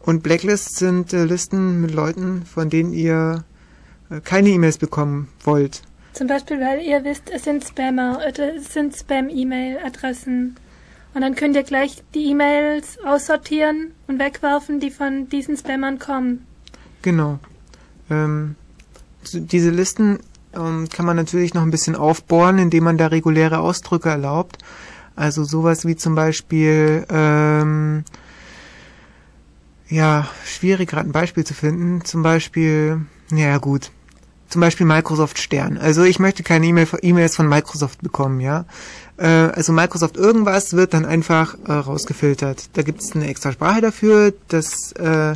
Und Blacklists sind äh, Listen mit Leuten, von denen ihr äh, keine E-Mails bekommen wollt. Zum Beispiel, weil ihr wisst, es sind Spammer, es sind Spam-E-Mail-Adressen. Und dann könnt ihr gleich die E-Mails aussortieren und wegwerfen, die von diesen Spammern kommen. Genau. Ähm, diese Listen ähm, kann man natürlich noch ein bisschen aufbohren, indem man da reguläre Ausdrücke erlaubt. Also sowas wie zum Beispiel, ähm, ja, schwierig gerade ein Beispiel zu finden. Zum Beispiel, ja gut, zum Beispiel Microsoft Stern. Also ich möchte keine E-Mails von Microsoft bekommen, ja. Äh, also Microsoft irgendwas wird dann einfach äh, rausgefiltert. Da gibt es eine extra Sprache dafür, das äh,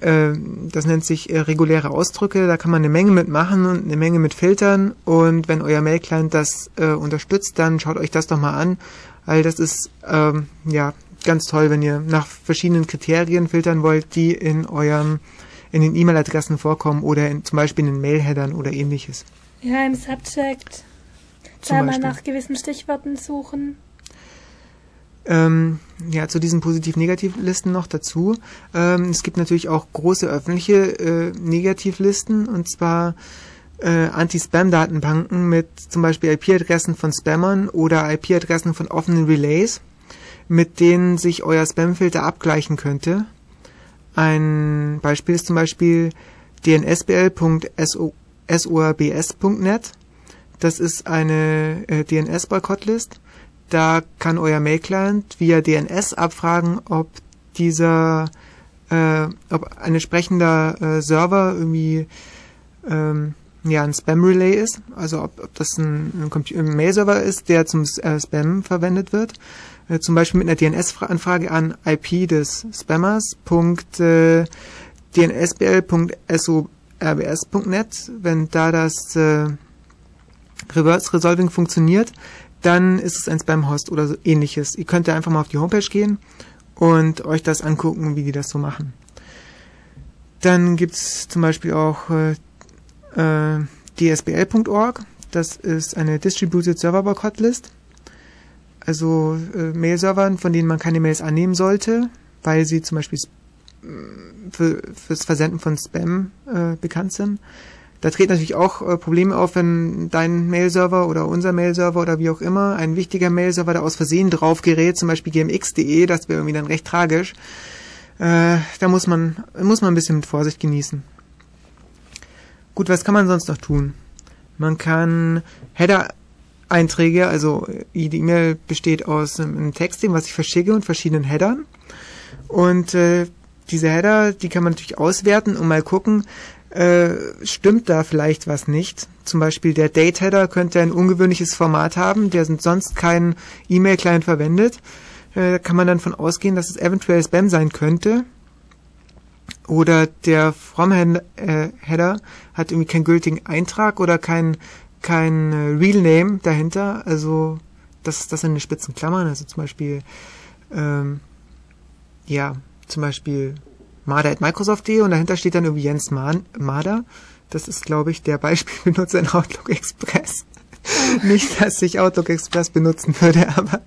das nennt sich reguläre Ausdrücke. Da kann man eine Menge mitmachen und eine Menge mit filtern. Und wenn euer Mail-Client das unterstützt, dann schaut euch das doch mal an, weil das ist ähm, ja ganz toll, wenn ihr nach verschiedenen Kriterien filtern wollt, die in eurem in den E-Mail-Adressen vorkommen oder in, zum Beispiel in den Mail-Headern oder ähnliches. Ja, im Subject. Zum da mal nach gewissen Stichworten suchen. Ähm, ja, zu diesen Positiv-Negativ-Listen noch dazu. Ähm, es gibt natürlich auch große öffentliche äh, Negativlisten und zwar äh, Anti-Spam-Datenbanken mit zum Beispiel IP-Adressen von Spammern oder IP-Adressen von offenen Relays, mit denen sich euer Spam-Filter abgleichen könnte. Ein Beispiel ist zum Beispiel dnsbl.sorbs.net. Das ist eine äh, DNS-Boykottlist da kann euer Mail-Client via DNS abfragen, ob dieser, äh, ob ein entsprechender äh, Server irgendwie ähm, ja ein Spam-Relay ist, also ob, ob das ein, ein, ein Mail-Server ist, der zum äh, Spam verwendet wird. Äh, zum Beispiel mit einer DNS-Anfrage an IP des Spammers. Äh, wenn da das äh, Reverse Resolving funktioniert, dann ist es ein Spam-Host oder so ähnliches. Ihr könnt da einfach mal auf die Homepage gehen und euch das angucken, wie die das so machen. Dann gibt's zum Beispiel auch äh, äh, dsbl.org. Das ist eine Distributed Server Boycott List. Also äh, Mail-Servern, von denen man keine Mails annehmen sollte, weil sie zum Beispiel für, fürs Versenden von Spam äh, bekannt sind. Da treten natürlich auch äh, Probleme auf, wenn dein Mail-Server oder unser Mail-Server oder wie auch immer, ein wichtiger Mail-Server da aus Versehen drauf gerät, zum Beispiel gmx.de, das wäre irgendwie dann recht tragisch. Äh, da muss man, muss man ein bisschen mit Vorsicht genießen. Gut, was kann man sonst noch tun? Man kann Header-Einträge, also die E-Mail besteht aus einem Texting, was ich verschicke und verschiedenen Headern. Und äh, diese Header, die kann man natürlich auswerten und mal gucken, äh, stimmt da vielleicht was nicht. Zum Beispiel der Date-Header könnte ein ungewöhnliches Format haben, der sonst kein E-Mail-Client verwendet. Äh, kann man dann von ausgehen, dass es eventuell Spam sein könnte. Oder der From-Header äh, hat irgendwie keinen gültigen Eintrag oder kein, kein äh, Real Name dahinter. Also das, das sind spitzen Klammern. Also zum Beispiel, ähm, ja, zum Beispiel marder.microsoft.de und dahinter steht dann irgendwie Jens Marder. Das ist, glaube ich, der Beispielbenutzer in Outlook Express. Nicht, dass ich Outlook Express benutzen würde, aber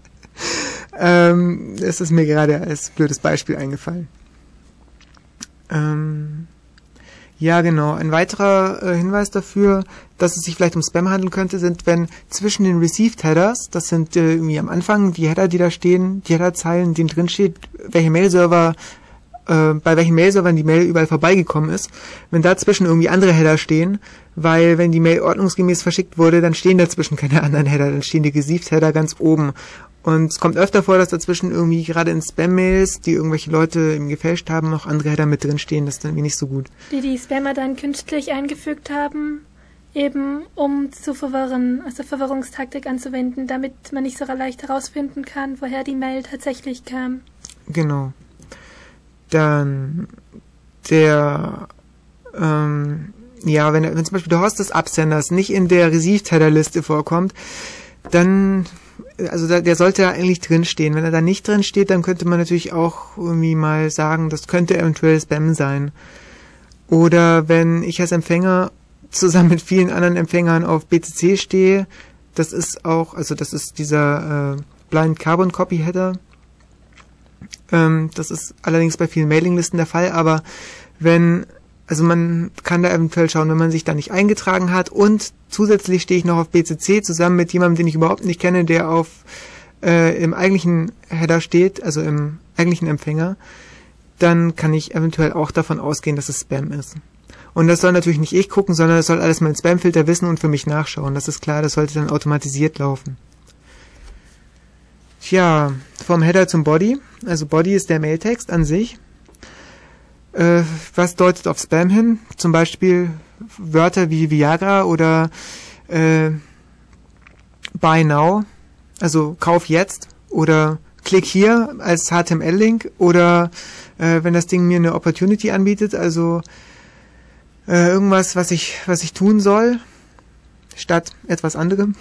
ähm, es ist mir gerade als blödes Beispiel eingefallen. Ähm, ja, genau. Ein weiterer äh, Hinweis dafür, dass es sich vielleicht um Spam handeln könnte, sind, wenn zwischen den Received Headers, das sind äh, irgendwie am Anfang die Header, die da stehen, die Headerzeilen, denen drin steht, welche Mail-Server äh, bei welchen Mail-Servern die Mail überall vorbeigekommen ist, wenn dazwischen irgendwie andere Header stehen, weil wenn die Mail ordnungsgemäß verschickt wurde, dann stehen dazwischen keine anderen Header, dann stehen die Gesieft-Header ganz oben. Und es kommt öfter vor, dass dazwischen irgendwie gerade in Spam-Mails, die irgendwelche Leute im gefälscht haben, noch andere Header mit drin stehen. Das ist dann irgendwie nicht so gut. Die die Spammer dann künstlich eingefügt haben, eben um zu verwirren, also Verwirrungstaktik anzuwenden, damit man nicht so leicht herausfinden kann, woher die Mail tatsächlich kam. Genau dann der, ähm, ja, wenn, wenn zum Beispiel der Host des Absenders nicht in der Received-Header-Liste vorkommt, dann, also da, der sollte ja eigentlich drinstehen. Wenn er da nicht drin steht, dann könnte man natürlich auch irgendwie mal sagen, das könnte eventuell Spam sein. Oder wenn ich als Empfänger zusammen mit vielen anderen Empfängern auf BCC stehe, das ist auch, also das ist dieser äh, Blind Carbon Copy Header, ähm, das ist allerdings bei vielen Mailinglisten der Fall, aber wenn, also man kann da eventuell schauen, wenn man sich da nicht eingetragen hat und zusätzlich stehe ich noch auf BCC zusammen mit jemandem, den ich überhaupt nicht kenne, der auf äh, im eigentlichen Header steht, also im eigentlichen Empfänger, dann kann ich eventuell auch davon ausgehen, dass es Spam ist. Und das soll natürlich nicht ich gucken, sondern das soll alles mein Spamfilter wissen und für mich nachschauen. Das ist klar, das sollte dann automatisiert laufen. Tja, vom Header zum Body. Also Body ist der Mailtext an sich. Äh, was deutet auf Spam hin? Zum Beispiel Wörter wie Viagra oder äh, Buy Now, also Kauf jetzt oder Klick hier als HTML-Link oder äh, wenn das Ding mir eine Opportunity anbietet, also äh, irgendwas, was ich, was ich tun soll, statt etwas anderem.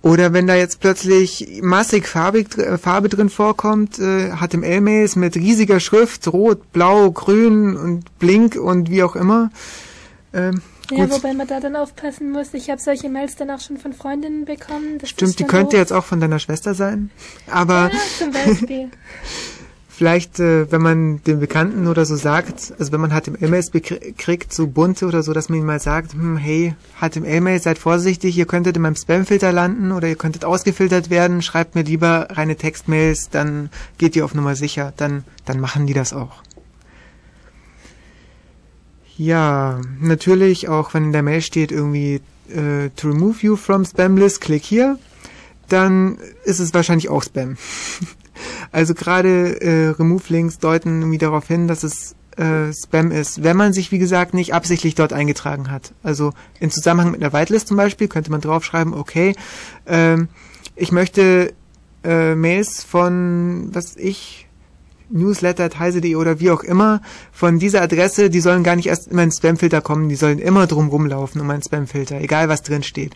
Oder wenn da jetzt plötzlich massig farbig, äh, Farbe drin vorkommt, äh, HTML-Mails mit riesiger Schrift, rot, blau, grün und blink und wie auch immer. Ähm, ja, wobei man da dann aufpassen muss. Ich habe solche Mails dann auch schon von Freundinnen bekommen. Stimmt, die könnte jetzt auch von deiner Schwester sein. Aber ja, zum Beispiel. vielleicht, äh, wenn man den Bekannten oder so sagt, also wenn man HTML-Mails kriegt, so bunte oder so, dass man ihm mal sagt, hm, hey, HTML-Mails, seid vorsichtig, ihr könntet in meinem Spam-Filter landen oder ihr könntet ausgefiltert werden, schreibt mir lieber reine Textmails, dann geht ihr auf Nummer sicher, dann, dann machen die das auch. Ja, natürlich auch, wenn in der Mail steht irgendwie äh, to remove you from Spam List, klick hier, dann ist es wahrscheinlich auch Spam. Also gerade äh, Remove-Links deuten irgendwie darauf hin, dass es äh, Spam ist, wenn man sich, wie gesagt, nicht absichtlich dort eingetragen hat. Also in Zusammenhang mit einer Whitelist zum Beispiel könnte man draufschreiben, okay, ähm, ich möchte äh, Mails von, was ich, newsletter.heise.de oder wie auch immer, von dieser Adresse, die sollen gar nicht erst in meinen Spamfilter kommen, die sollen immer drum rumlaufen um meinen Spamfilter, egal was drin steht.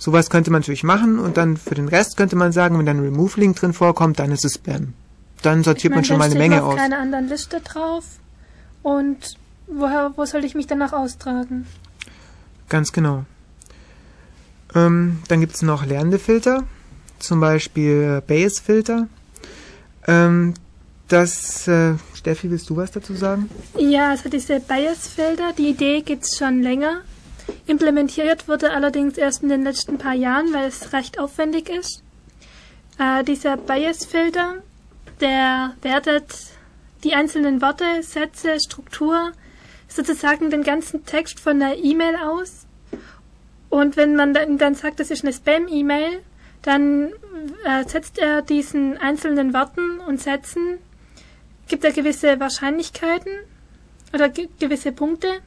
Sowas könnte man natürlich machen und dann für den Rest könnte man sagen, wenn dann ein Remove-Link drin vorkommt, dann ist es Spam. Dann sortiert ich mein, man schon mal eine Menge aus. keine anderen Liste drauf und woher, wo soll ich mich danach austragen? Ganz genau. Ähm, dann gibt es noch lernende Filter, zum Beispiel Bayes-Filter. Ähm, das, äh, Steffi, willst du was dazu sagen? Ja, also diese Bias-Filter, die Idee gibt es schon länger. Implementiert wurde allerdings erst in den letzten paar Jahren, weil es recht aufwendig ist. Äh, dieser Bias-Filter, der wertet die einzelnen Worte, Sätze, Struktur, sozusagen den ganzen Text von der E-Mail aus. Und wenn man dann, dann sagt, das ist eine Spam-E-Mail, dann äh, setzt er diesen einzelnen Worten und Sätzen, gibt er gewisse Wahrscheinlichkeiten oder gewisse Punkte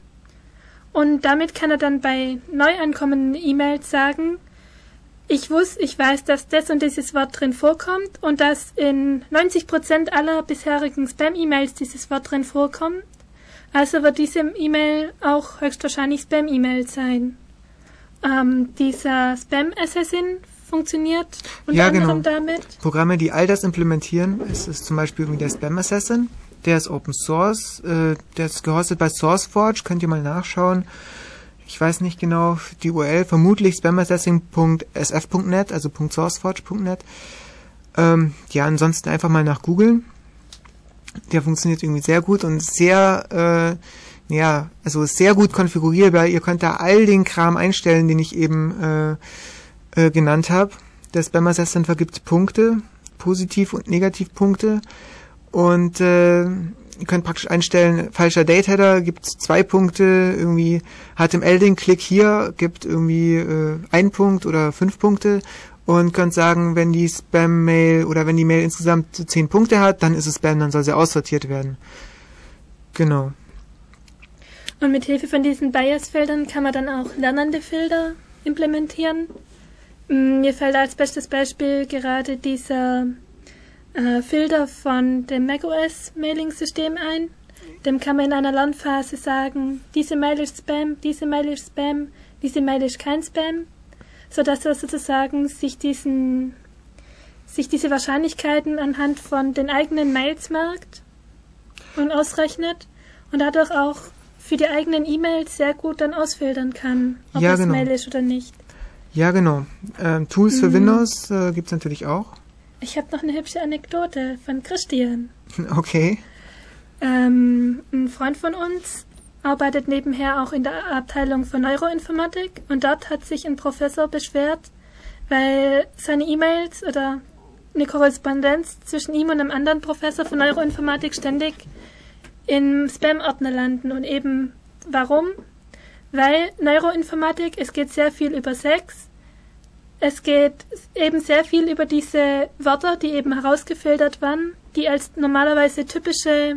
und damit kann er dann bei neu ankommenden E-Mails sagen, ich wusste, ich weiß, dass das und dieses Wort drin vorkommt und dass in 90% aller bisherigen Spam-E-Mails dieses Wort drin vorkommt. Also wird diese E-Mail auch höchstwahrscheinlich Spam-E-Mail sein. Ähm, dieser Spam-Assassin funktioniert unter ja, anderem genau. damit. Programme, die all das implementieren, ist, ist zum Beispiel der Spam Assassin. Der ist Open Source, äh, der ist gehostet bei SourceForge, könnt ihr mal nachschauen. Ich weiß nicht genau die URL, vermutlich spamassassin.sf.net, also .sourceforge.net. Ähm, ja, ansonsten einfach mal nach googeln. Der funktioniert irgendwie sehr gut und sehr, äh, ja, also sehr gut konfigurierbar. Ihr könnt da all den Kram einstellen, den ich eben äh, äh, genannt habe. Der Spam Assassin vergibt Punkte, Positiv- und Negativpunkte. Und äh, ihr könnt praktisch einstellen, falscher Date-Header gibt zwei Punkte, irgendwie HTML-Ding, klick hier, gibt irgendwie äh, einen Punkt oder fünf Punkte und könnt sagen, wenn die Spam-Mail oder wenn die Mail insgesamt zehn Punkte hat, dann ist es Spam, dann soll sie aussortiert werden. Genau. Und mit Hilfe von diesen Bias-Feldern kann man dann auch lernende Filter implementieren. Mm, mir fällt als bestes Beispiel gerade dieser äh, Filter von dem macOS Mailing-System ein. Dem kann man in einer Lernphase sagen, diese Mail ist Spam, diese Mail ist Spam, diese Mail ist kein Spam, sodass er sozusagen sich diesen sich diese Wahrscheinlichkeiten anhand von den eigenen Mails merkt und ausrechnet und dadurch auch für die eigenen E-Mails sehr gut dann ausfiltern kann, ob ja, es genau. Mail ist oder nicht. Ja, genau. Ähm, Tools mhm. für Windows äh, gibt es natürlich auch. Ich habe noch eine hübsche Anekdote von Christian. Okay. Ähm, ein Freund von uns arbeitet nebenher auch in der Abteilung für Neuroinformatik und dort hat sich ein Professor beschwert, weil seine E-Mails oder eine Korrespondenz zwischen ihm und einem anderen Professor für Neuroinformatik ständig im Spam-Ordner landen. Und eben warum? Weil Neuroinformatik, es geht sehr viel über Sex. Es geht eben sehr viel über diese Wörter, die eben herausgefiltert waren, die als normalerweise typische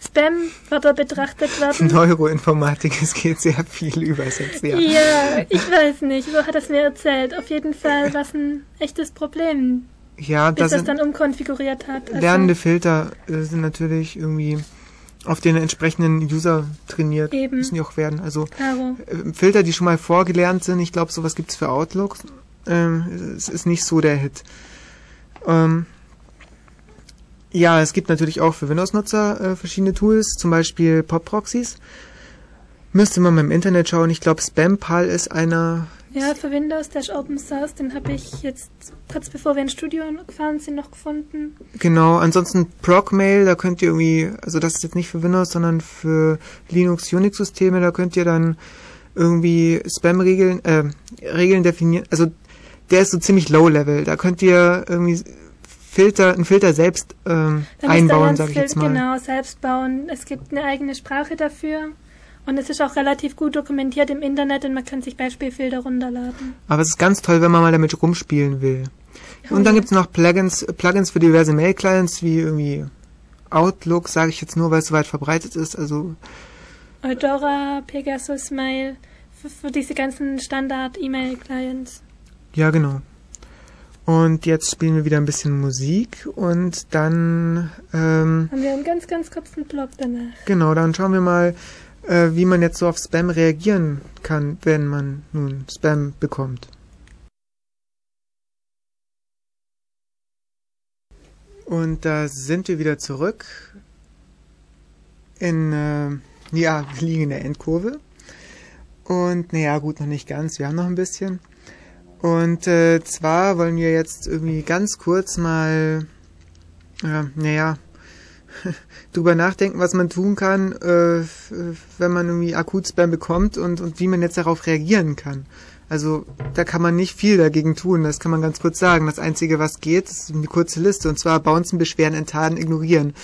Spam-Wörter betrachtet werden. Neuroinformatik, es geht sehr viel übersetzt, ja. Ja, ich weiß nicht, so hat es mir erzählt. Auf jeden Fall war es ein echtes Problem, Ja, bis das das dann umkonfiguriert hat. Also, lernende Filter äh, sind natürlich irgendwie auf den entsprechenden User trainiert. Eben. Müssen die auch werden. Also Klaro. äh, Filter, die schon mal vorgelernt sind, ich glaube, sowas gibt's für Outlook. Ähm, es ist nicht so der Hit. Ähm, ja, es gibt natürlich auch für Windows-Nutzer äh, verschiedene Tools, zum Beispiel Pop-Proxys. Müsste man mal im Internet schauen. Ich glaube, SpamPal ist einer. Ja, für Windows, der ist Open Source, den habe ich jetzt kurz bevor wir ins Studio gefahren sind noch gefunden. Genau, ansonsten Procmail, da könnt ihr irgendwie, also das ist jetzt nicht für Windows, sondern für Linux, Unix-Systeme, da könnt ihr dann irgendwie Spam-Regeln, äh, Regeln definieren. Also der ist so ziemlich low-level. Da könnt ihr irgendwie Filter, einen Filter selbst ähm, einbauen, sag ich jetzt mal. Genau, selbst bauen. Es gibt eine eigene Sprache dafür. Und es ist auch relativ gut dokumentiert im Internet und man kann sich Beispielfilter runterladen. Aber es ist ganz toll, wenn man mal damit rumspielen will. Oh Und dann ja. gibt's noch Plugins, Plugins für diverse Mail-Clients, wie irgendwie Outlook, sage ich jetzt nur, weil es so weit verbreitet ist. Also Eudora, Pegasus, Mail, für, für diese ganzen Standard-E-Mail-Clients. Ja, genau. Und jetzt spielen wir wieder ein bisschen Musik und dann, ähm, Haben wir einen ganz, ganz kurzen Blog danach. genau, dann schauen wir mal, äh, wie man jetzt so auf Spam reagieren kann, wenn man nun Spam bekommt. Und da sind wir wieder zurück in, äh, ja, wir liegen in der Endkurve. Und naja, gut, noch nicht ganz, wir haben noch ein bisschen. Und äh, zwar wollen wir jetzt irgendwie ganz kurz mal, äh, naja, drüber nachdenken, was man tun kann, äh, wenn man irgendwie akut Spam bekommt und, und wie man jetzt darauf reagieren kann. Also da kann man nicht viel dagegen tun, das kann man ganz kurz sagen. Das Einzige, was geht, ist eine kurze Liste und zwar Bouncen, Beschweren, Enttarnen, Ignorieren.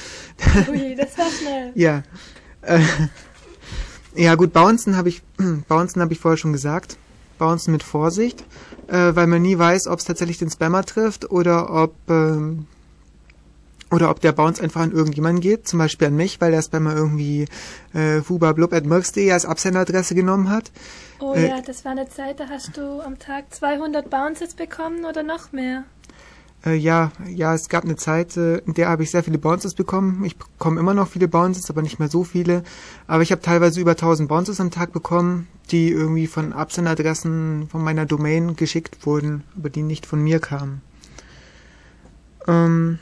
Ui, das war schnell. Ja. Äh, ja gut, Bouncen habe ich, Bouncen habe ich vorher schon gesagt. Bouncen mit Vorsicht, äh, weil man nie weiß, ob es tatsächlich den Spammer trifft oder ob ähm, oder ob der Bounce einfach an irgendjemanden geht, zum Beispiel an mich, weil der Spammer irgendwie äh, als Absenderadresse genommen hat. Oh Äh, ja, das war eine Zeit, da hast du am Tag 200 Bounces bekommen oder noch mehr. Äh, ja, ja, es gab eine Zeit, äh, in der habe ich sehr viele Bounces bekommen. Ich bekomme immer noch viele Bounces, aber nicht mehr so viele. Aber ich habe teilweise über 1000 Bounces am Tag bekommen, die irgendwie von Absenderadressen von meiner Domain geschickt wurden, aber die nicht von mir kamen. Ähm,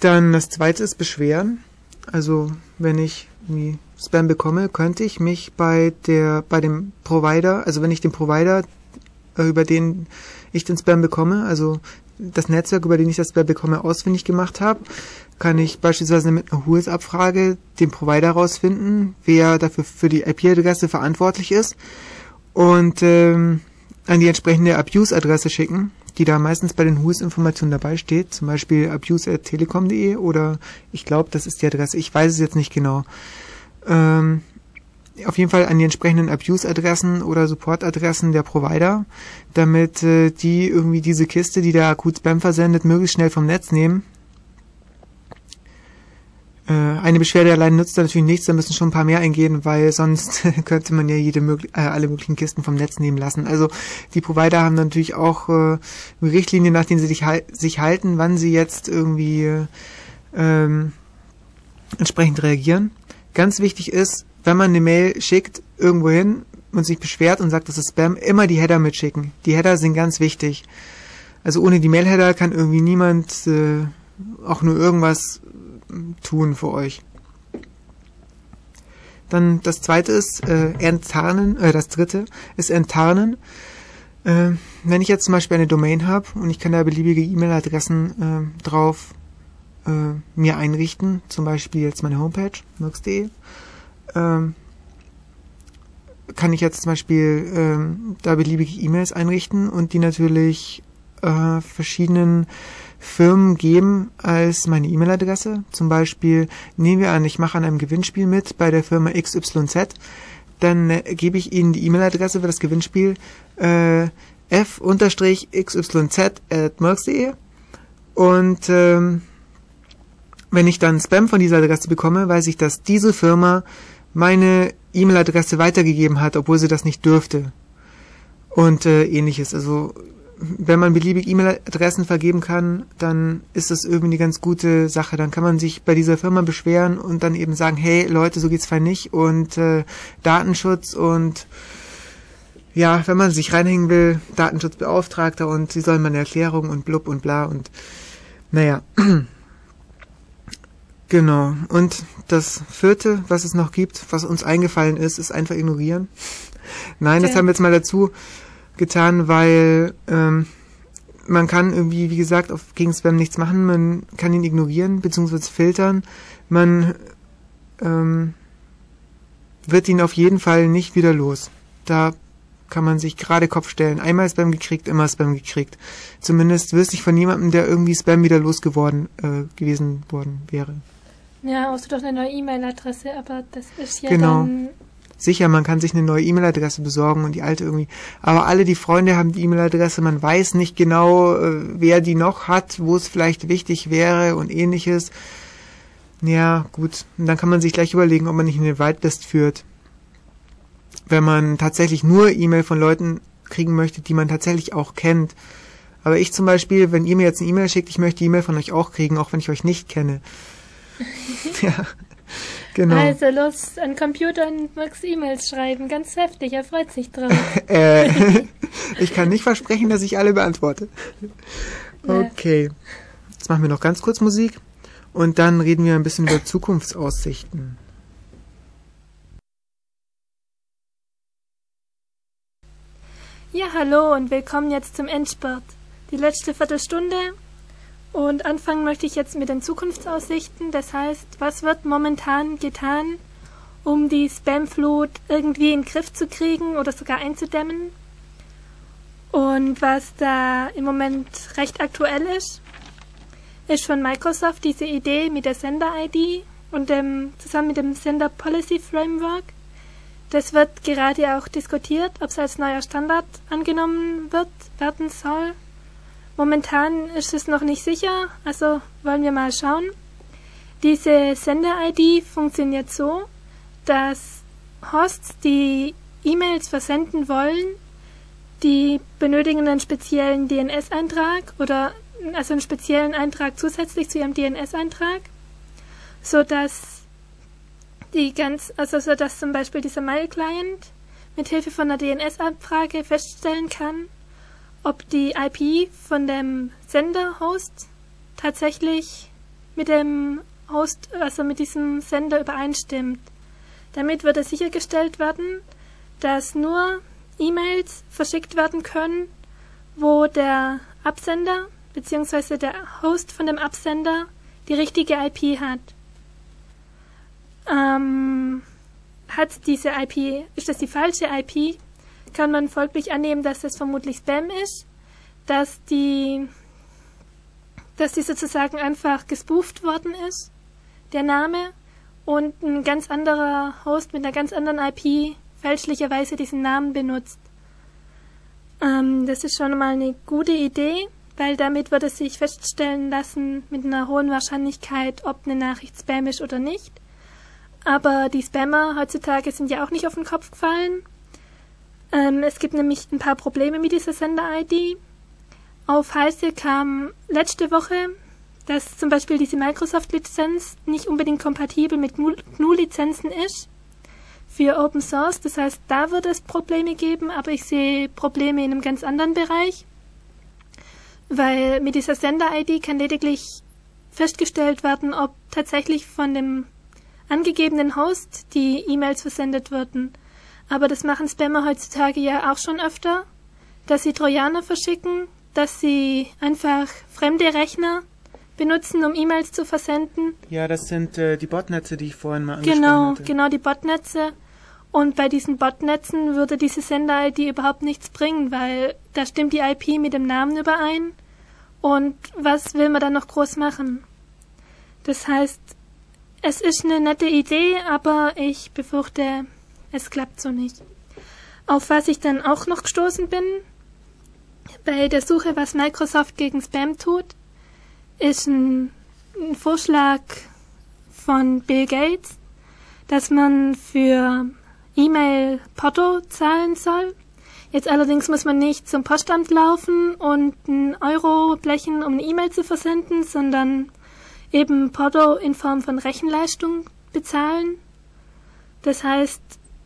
dann das zweite ist Beschweren. Also wenn ich irgendwie Spam bekomme, könnte ich mich bei der bei dem Provider, also wenn ich den Provider äh, über den ich den Spam bekomme, also das Netzwerk, über den ich das Spam bekomme, ausfindig gemacht habe, kann ich beispielsweise mit einer Whois-Abfrage den Provider herausfinden, wer dafür für die IP-Adresse verantwortlich ist und ähm, an die entsprechende Abuse-Adresse schicken, die da meistens bei den Whois-Informationen dabei steht, zum Beispiel abuse.telekom.de oder ich glaube, das ist die Adresse, ich weiß es jetzt nicht genau. Ähm, auf jeden Fall an die entsprechenden Abuse-Adressen oder Support-Adressen der Provider, damit äh, die irgendwie diese Kiste, die da akut Spam versendet, möglichst schnell vom Netz nehmen. Äh, eine Beschwerde allein nutzt da natürlich nichts, da müssen schon ein paar mehr eingehen, weil sonst könnte man ja jede möglich äh, alle möglichen Kisten vom Netz nehmen lassen. Also die Provider haben natürlich auch äh, Richtlinien, nach denen sie sich, sich halten, wann sie jetzt irgendwie äh, ähm, entsprechend reagieren. Ganz wichtig ist, wenn man eine Mail schickt irgendwo hin und sich beschwert und sagt, das ist Spam, immer die Header mitschicken. Die Header sind ganz wichtig. Also ohne die Mail-Header kann irgendwie niemand äh, auch nur irgendwas tun für euch. Dann das zweite ist äh, enttarnen, äh, das dritte ist enttarnen. Äh, wenn ich jetzt zum Beispiel eine Domain habe und ich kann da beliebige E-Mail-Adressen äh, drauf äh, mir einrichten, zum Beispiel jetzt meine Homepage, mirks.de, ähm, kann ich jetzt zum Beispiel ähm, da beliebige E-Mails einrichten und die natürlich äh, verschiedenen Firmen geben als meine E-Mail-Adresse. Zum Beispiel nehmen wir an, ich mache an einem Gewinnspiel mit bei der Firma XYZ. Dann äh, gebe ich ihnen die E-Mail-Adresse für das Gewinnspiel äh, f-xyz at merx.de und ähm, wenn ich dann Spam von dieser Adresse bekomme, weiß ich, dass diese Firma meine E-Mail-Adresse weitergegeben hat, obwohl sie das nicht dürfte. Und äh, ähnliches. Also wenn man beliebig E-Mail-Adressen vergeben kann, dann ist das irgendwie eine ganz gute Sache. Dann kann man sich bei dieser Firma beschweren und dann eben sagen, hey Leute, so geht's fein nicht und äh, Datenschutz und ja, wenn man sich reinhängen will, Datenschutzbeauftragter und sie sollen mal eine Erklärung und blub und bla und naja. genau. Und das vierte, was es noch gibt, was uns eingefallen ist, ist einfach ignorieren. Nein, das haben wir jetzt mal dazu getan, weil ähm, man kann irgendwie, wie gesagt, auf gegen Spam nichts machen. Man kann ihn ignorieren bzw. filtern. Man ähm, wird ihn auf jeden Fall nicht wieder los. Da kann man sich gerade Kopf stellen. Einmal Spam gekriegt, immer Spam gekriegt. Zumindest wüsste ich von niemandem, der irgendwie Spam wieder losgeworden äh, gewesen worden wäre. Ja, außer doch eine neue E-Mail-Adresse, aber das ist ja genau. dann sicher, man kann sich eine neue E-Mail-Adresse besorgen und die alte irgendwie. Aber alle die Freunde haben die E-Mail-Adresse, man weiß nicht genau, äh, wer die noch hat, wo es vielleicht wichtig wäre und ähnliches. Ja, gut. Und dann kann man sich gleich überlegen, ob man nicht eine Whitelist führt. Wenn man tatsächlich nur E-Mail von Leuten kriegen möchte, die man tatsächlich auch kennt. Aber ich zum Beispiel, wenn ihr mir jetzt eine E-Mail schickt, ich möchte die E-Mail von euch auch kriegen, auch wenn ich euch nicht kenne. Ja. Genau. Also los an Computer und Max E-Mails schreiben. Ganz heftig, er freut sich drauf. äh, ich kann nicht versprechen, dass ich alle beantworte. Okay. Jetzt machen wir noch ganz kurz Musik und dann reden wir ein bisschen über Zukunftsaussichten. Ja, hallo und willkommen jetzt zum Endspurt. Die letzte Viertelstunde und anfangen möchte ich jetzt mit den Zukunftsaussichten. Das heißt, was wird momentan getan, um die Spamflut irgendwie in den Griff zu kriegen oder sogar einzudämmen? Und was da im Moment recht aktuell ist, ist von Microsoft diese Idee mit der Sender-ID und dem, zusammen mit dem Sender Policy Framework. Das wird gerade auch diskutiert, ob es als neuer Standard angenommen wird, werden soll. Momentan ist es noch nicht sicher, also wollen wir mal schauen. Diese Sender-ID funktioniert so, dass Hosts, die E-Mails versenden wollen, die benötigen einen speziellen DNS-Eintrag oder also einen speziellen Eintrag zusätzlich zu ihrem DNS-Eintrag, so dass die ganz, also so zum Beispiel dieser Mail-Client mit von einer DNS-Abfrage feststellen kann, ob die IP von dem Sender-Host tatsächlich mit dem Host, also mit diesem Sender übereinstimmt. Damit würde sichergestellt werden, dass nur E-Mails verschickt werden können, wo der Absender bzw. der Host von dem Absender die richtige IP hat. Ähm, hat diese IP, ist das die falsche IP, kann man folglich annehmen, dass das vermutlich Spam ist, dass die, dass die sozusagen einfach gespooft worden ist, der Name, und ein ganz anderer Host mit einer ganz anderen IP fälschlicherweise diesen Namen benutzt. Ähm, das ist schon mal eine gute Idee, weil damit würde sich feststellen lassen mit einer hohen Wahrscheinlichkeit, ob eine Nachricht Spam ist oder nicht. Aber die Spammer heutzutage sind ja auch nicht auf den Kopf gefallen ähm, es gibt nämlich ein paar Probleme mit dieser Sender-ID. Auf Heise kam letzte Woche, dass zum Beispiel diese Microsoft-Lizenz nicht unbedingt kompatibel mit GNU-Lizenzen ist für Open Source. Das heißt, da wird es Probleme geben, aber ich sehe Probleme in einem ganz anderen Bereich, weil mit dieser Sender-ID kann lediglich festgestellt werden, ob tatsächlich von dem angegebenen Host die E-Mails versendet wurden. Aber das machen Spammer heutzutage ja auch schon öfter, dass sie Trojaner verschicken, dass sie einfach fremde Rechner benutzen, um E-Mails zu versenden. Ja, das sind äh, die Botnetze, die ich vorhin mal angesprochen genau, hatte. Genau, die Botnetze. Und bei diesen Botnetzen würde diese Sender-ID überhaupt nichts bringen, weil da stimmt die IP mit dem Namen überein. Und was will man dann noch groß machen? Das heißt, es ist eine nette Idee, aber ich befürchte, es klappt so nicht. Auf was ich dann auch noch gestoßen bin, bei der Suche, was Microsoft gegen Spam tut, ist ein ein Vorschlag von Bill Gates, dass man für E-Mail Porto zahlen soll. Jetzt allerdings muss man nicht zum Postamt laufen und einen Euro blechen, um eine E-Mail zu versenden, sondern eben Porto in Form von Rechenleistung bezahlen. Das heißt,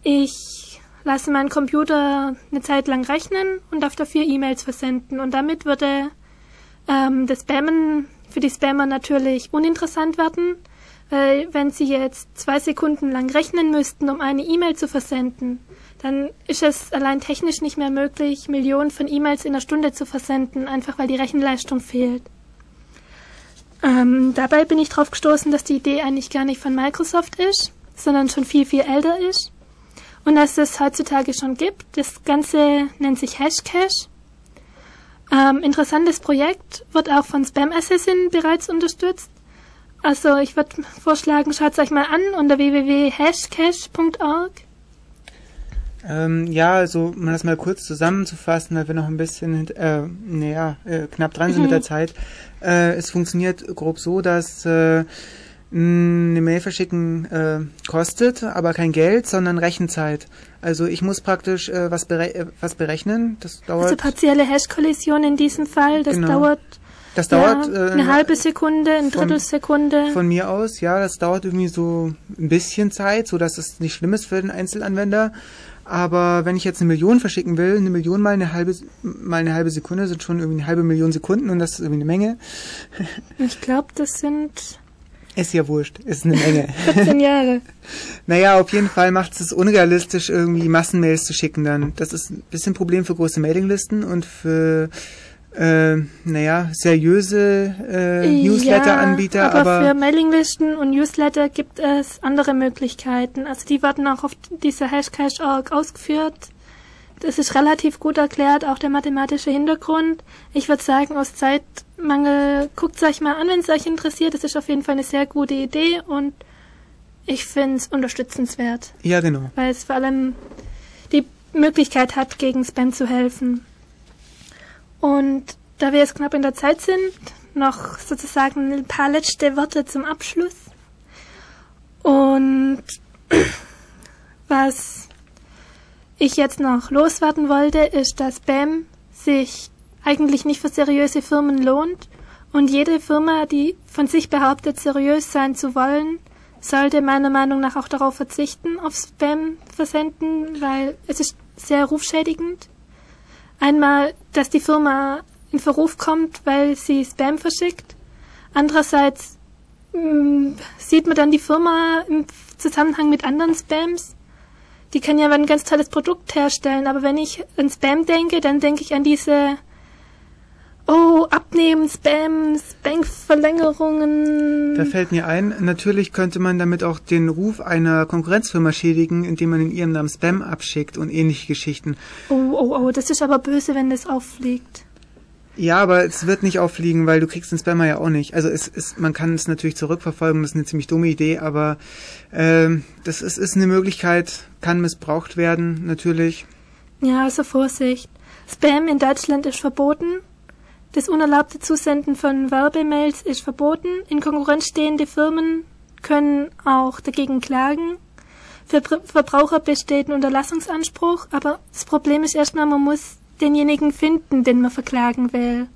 ich lasse meinen Computer eine Zeit lang rechnen und darf dafür E-Mails versenden. Und damit würde ähm, das Spammen für die Spammer natürlich uninteressant werden, weil wenn sie jetzt zwei Sekunden lang rechnen müssten, um eine E-Mail zu versenden, dann ist es allein technisch nicht mehr möglich, Millionen von E-Mails in einer Stunde zu versenden, einfach weil die Rechenleistung fehlt. Ähm, dabei bin ich darauf gestoßen, dass die Idee eigentlich gar nicht von Microsoft ist, sondern schon viel, viel älter ist. Und dass es heutzutage schon gibt. Das Ganze nennt sich Hashcash. Ähm, interessantes Projekt, wird auch von Spam Assassin bereits unterstützt. Also ich würde vorschlagen, schaut es euch mal an unter www.hashcash.org. Ähm, ja, also um das mal kurz zusammenzufassen, weil wir noch ein bisschen äh, naja, äh, knapp dran sind mhm. mit der Zeit. Äh, es funktioniert grob so, dass äh, eine Mail verschicken äh, kostet, aber kein Geld, sondern Rechenzeit. Also ich muss praktisch äh, was, bere äh, was berechnen. Das dauert. Also partielle Hash-Kollision in diesem Fall, das genau. dauert. Das dauert ja, äh, eine halbe Sekunde, eine Drittelsekunde. Von mir aus, ja, das dauert irgendwie so ein bisschen Zeit, so dass es nicht schlimm ist für den Einzelanwender. Aber wenn ich jetzt eine Million verschicken will, eine Million mal eine halbe mal eine halbe Sekunde sind schon irgendwie eine halbe Million Sekunden und das ist irgendwie eine Menge. Ich glaube, das sind ist ja wurscht, ist eine Menge. 14 Jahre. naja, auf jeden Fall macht es unrealistisch, irgendwie Massenmails zu schicken dann. Das ist ein bisschen ein Problem für große Mailinglisten und für äh, naja, seriöse äh, Newsletter-Anbieter. Ja, aber, aber für Mailinglisten und Newsletter gibt es andere Möglichkeiten. Also die werden auch auf dieser Hashcash-Org ausgeführt. Das ist relativ gut erklärt, auch der mathematische Hintergrund. Ich würde sagen, aus Zeitmangel guckt es euch mal an, wenn es euch interessiert. Das ist auf jeden Fall eine sehr gute Idee und ich finde es unterstützenswert. Ja, genau. Weil es vor allem die Möglichkeit hat, gegen Spam zu helfen. Und da wir jetzt knapp in der Zeit sind, noch sozusagen ein paar letzte Worte zum Abschluss. Und was ich jetzt noch loswerden wollte, ist, dass BAM sich eigentlich nicht für seriöse Firmen lohnt und jede Firma, die von sich behauptet, seriös sein zu wollen, sollte meiner Meinung nach auch darauf verzichten, auf Spam versenden, weil es ist sehr rufschädigend. Einmal, dass die Firma in Verruf kommt, weil sie Spam verschickt. Andererseits mh, mm, sieht man dann die Firma im Zusammenhang mit anderen Spams die kann ja ein ganz tolles Produkt herstellen, aber wenn ich an Spam denke, dann denke ich an diese Oh, abnehmen, Spam, Spam-Verlängerungen. Da fällt mir ein, natürlich könnte man damit auch den Ruf einer Konkurrenzfirma schädigen, indem man in ihrem Namen Spam abschickt und ähnliche Geschichten. Oh, oh, oh, das ist aber böse, wenn das auffliegt. Ja, aber es wird nicht auffliegen, weil du kriegst den Spammer ja auch nicht. Also es ist, man kann es natürlich zurückverfolgen, das ist eine ziemlich dumme Idee, aber ähm, das ist, ist eine Möglichkeit, kann missbraucht werden, natürlich. Ja, also Vorsicht. Spam in Deutschland ist verboten. Das unerlaubte Zusenden von Werbemails ist verboten. In Konkurrenz stehende Firmen können auch dagegen klagen. Für Verbraucher besteht ein Unterlassungsanspruch, aber das Problem ist erstmal, man muss denjenigen finden, den man verklagen will.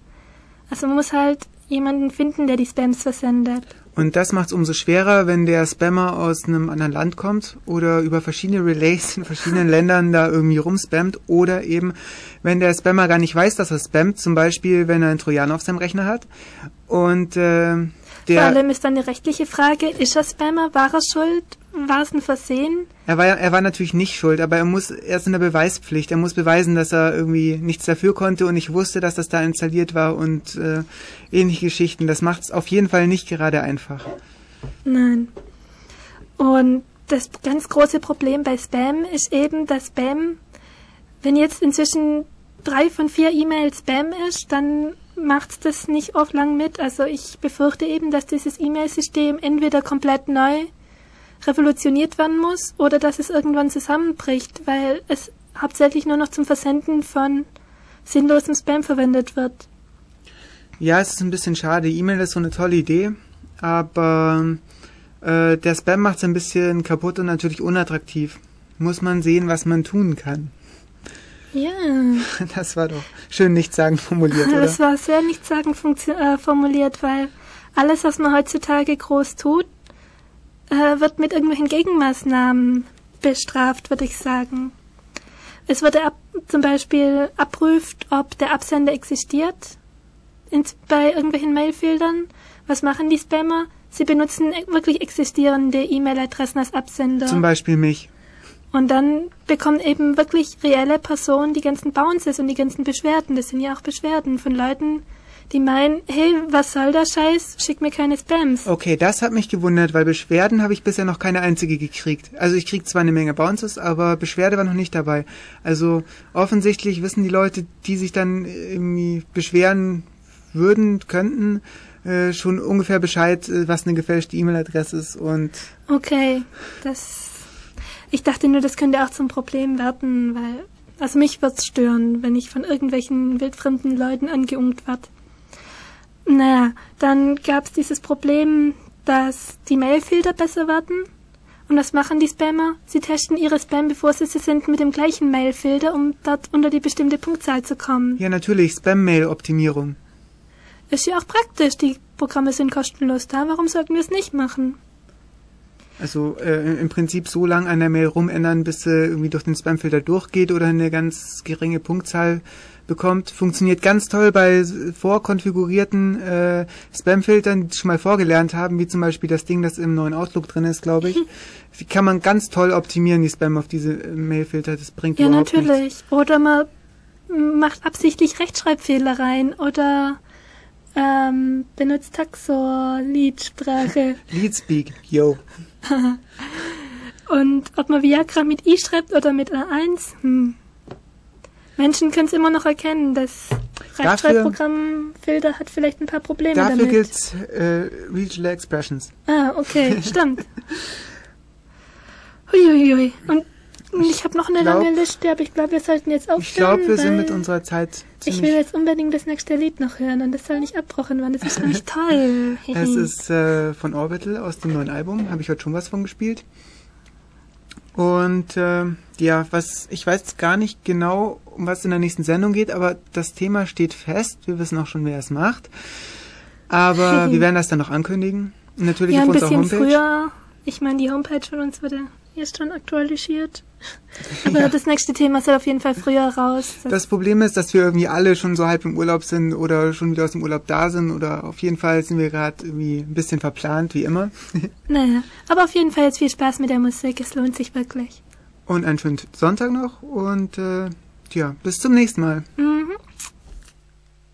Also man muss halt jemanden finden, der die Spams versendet. Und das macht es umso schwerer, wenn der Spammer aus einem anderen Land kommt oder über verschiedene Relays in verschiedenen Ländern da irgendwie rumspammt oder eben, wenn der Spammer gar nicht weiß, dass er spammt, zum Beispiel, wenn er einen Trojaner auf seinem Rechner hat. Und äh, der... Vor allem ist dann eine rechtliche Frage, ist er Spammer, war er schuld war es ein Versehen? Er war, er war natürlich nicht schuld, aber er muss erst in der Beweispflicht. Er muss beweisen, dass er irgendwie nichts dafür konnte und ich wusste, dass das da installiert war und äh, ähnliche Geschichten. Das macht es auf jeden Fall nicht gerade einfach. Nein. Und das ganz große Problem bei Spam ist eben, dass Spam, wenn jetzt inzwischen drei von vier E-Mails Spam ist, dann macht das nicht oft lang mit. Also ich befürchte eben, dass dieses E-Mail-System entweder komplett neu revolutioniert werden muss oder dass es irgendwann zusammenbricht, weil es hauptsächlich nur noch zum Versenden von sinnlosem Spam verwendet wird. Ja, es ist ein bisschen schade. E-Mail ist so eine tolle Idee, aber äh, der Spam macht es ein bisschen kaputt und natürlich unattraktiv. Muss man sehen, was man tun kann. Ja. Das war doch schön nichtssagend formuliert, oder? Das war sehr nichtssagend äh, formuliert, weil alles, was man heutzutage groß tut, äh, wird mit irgendwelchen Gegenmaßnahmen bestraft, würde ich sagen. Es wird ab, zum Beispiel abprüft, ob der Absender existiert in, bei irgendwelchen Mailfiltern. Was machen die Spammer? Sie benutzen e-, wirklich existierende E-Mail-Adressen als Absender. Zum Beispiel mich. Und dann bekommen eben wirklich reelle Personen die ganzen Bounces und die ganzen Beschwerden. Das sind ja auch Beschwerden von Leuten, die meinen, hey, was soll der Scheiß? Schick mir keine Spams. Okay, das hat mich gewundert, weil Beschwerden habe ich bisher noch keine einzige gekriegt. Also ich krieg zwar eine Menge Bounces, aber Beschwerde war noch nicht dabei. Also offensichtlich wissen die Leute, die sich dann irgendwie beschweren würden, könnten, äh, schon ungefähr Bescheid, äh, was eine gefälschte E-Mail-Adresse ist und. Okay, das. Ich dachte nur, das könnte auch zum Problem werden, weil also mich wird's stören, wenn ich von irgendwelchen wildfremden Leuten angeungt werd. Naja, dann gab's dieses Problem, dass die Mailfilter besser werden. Und was machen die Spammer? Sie testen ihre Spam, bevor sie sie senden, mit dem gleichen Mailfilter, um dort unter die bestimmte Punktzahl zu kommen. Ja, natürlich, Spam-Mail-Optimierung. Ist ja auch praktisch, die Programme sind kostenlos da, warum sollten wir es nicht machen? Also äh, im Prinzip so lang an der Mail rumändern, bis sie irgendwie durch den Spamfilter durchgeht oder eine ganz geringe Punktzahl bekommt. Funktioniert ganz toll bei vorkonfigurierten äh, Spamfiltern, die schon mal vorgelernt haben, wie zum Beispiel das Ding, das im neuen Outlook drin ist, glaube ich. Die kann man ganz toll optimieren, die Spam auf diese äh, Mailfilter. Das bringt Ja, natürlich. nichts. Oder man macht absichtlich Rechtschreibfehler rein oder ähm, benutzt Taxor-Liedsprache. Leadspeak, yo. Und ob man Viagra mit I schreibt oder mit A1, hm. Menschen können es immer noch erkennen. Das Rechtschreibprogrammfilter hat vielleicht ein paar Probleme Dafür damit. gilt's äh, Regional Expressions. Ah, okay, stimmt. Huiuiui. Und ich habe noch eine glaub- lange Liste, aber ich glaube, wir sollten jetzt aufstehen. Ich glaube, wir sind mit unserer Zeit Ich will jetzt unbedingt das nächste Lied noch hören und das soll nicht abbrochen werden. Das ist nämlich toll. Es ist äh, von Orbital aus dem neuen Album, habe ich heute schon was von gespielt. Und äh, ja, was ich weiß gar nicht genau, um was in der nächsten Sendung geht, aber das Thema steht fest. Wir wissen auch schon, wer es macht. Aber wir werden das dann noch ankündigen. Natürlich ja, auf ein unserer bisschen Homepage. früher. Ich meine, die Homepage von uns wurde schon aktualisiert. Aber das nächste Thema soll auf jeden Fall früher raus. Das, Das Problem ist, dass wir irgendwie alle schon so halb im Urlaub sind oder schon wieder aus dem Urlaub da sind oder auf jeden Fall sind wir gerade irgendwie ein bisschen verplant, wie immer. naja, aber auf jeden Fall jetzt viel Spaß mit der Musik. Es lohnt sich wirklich. Und einen schönen Sonntag noch und äh, ja, bis zum nächsten Mal. Mhm.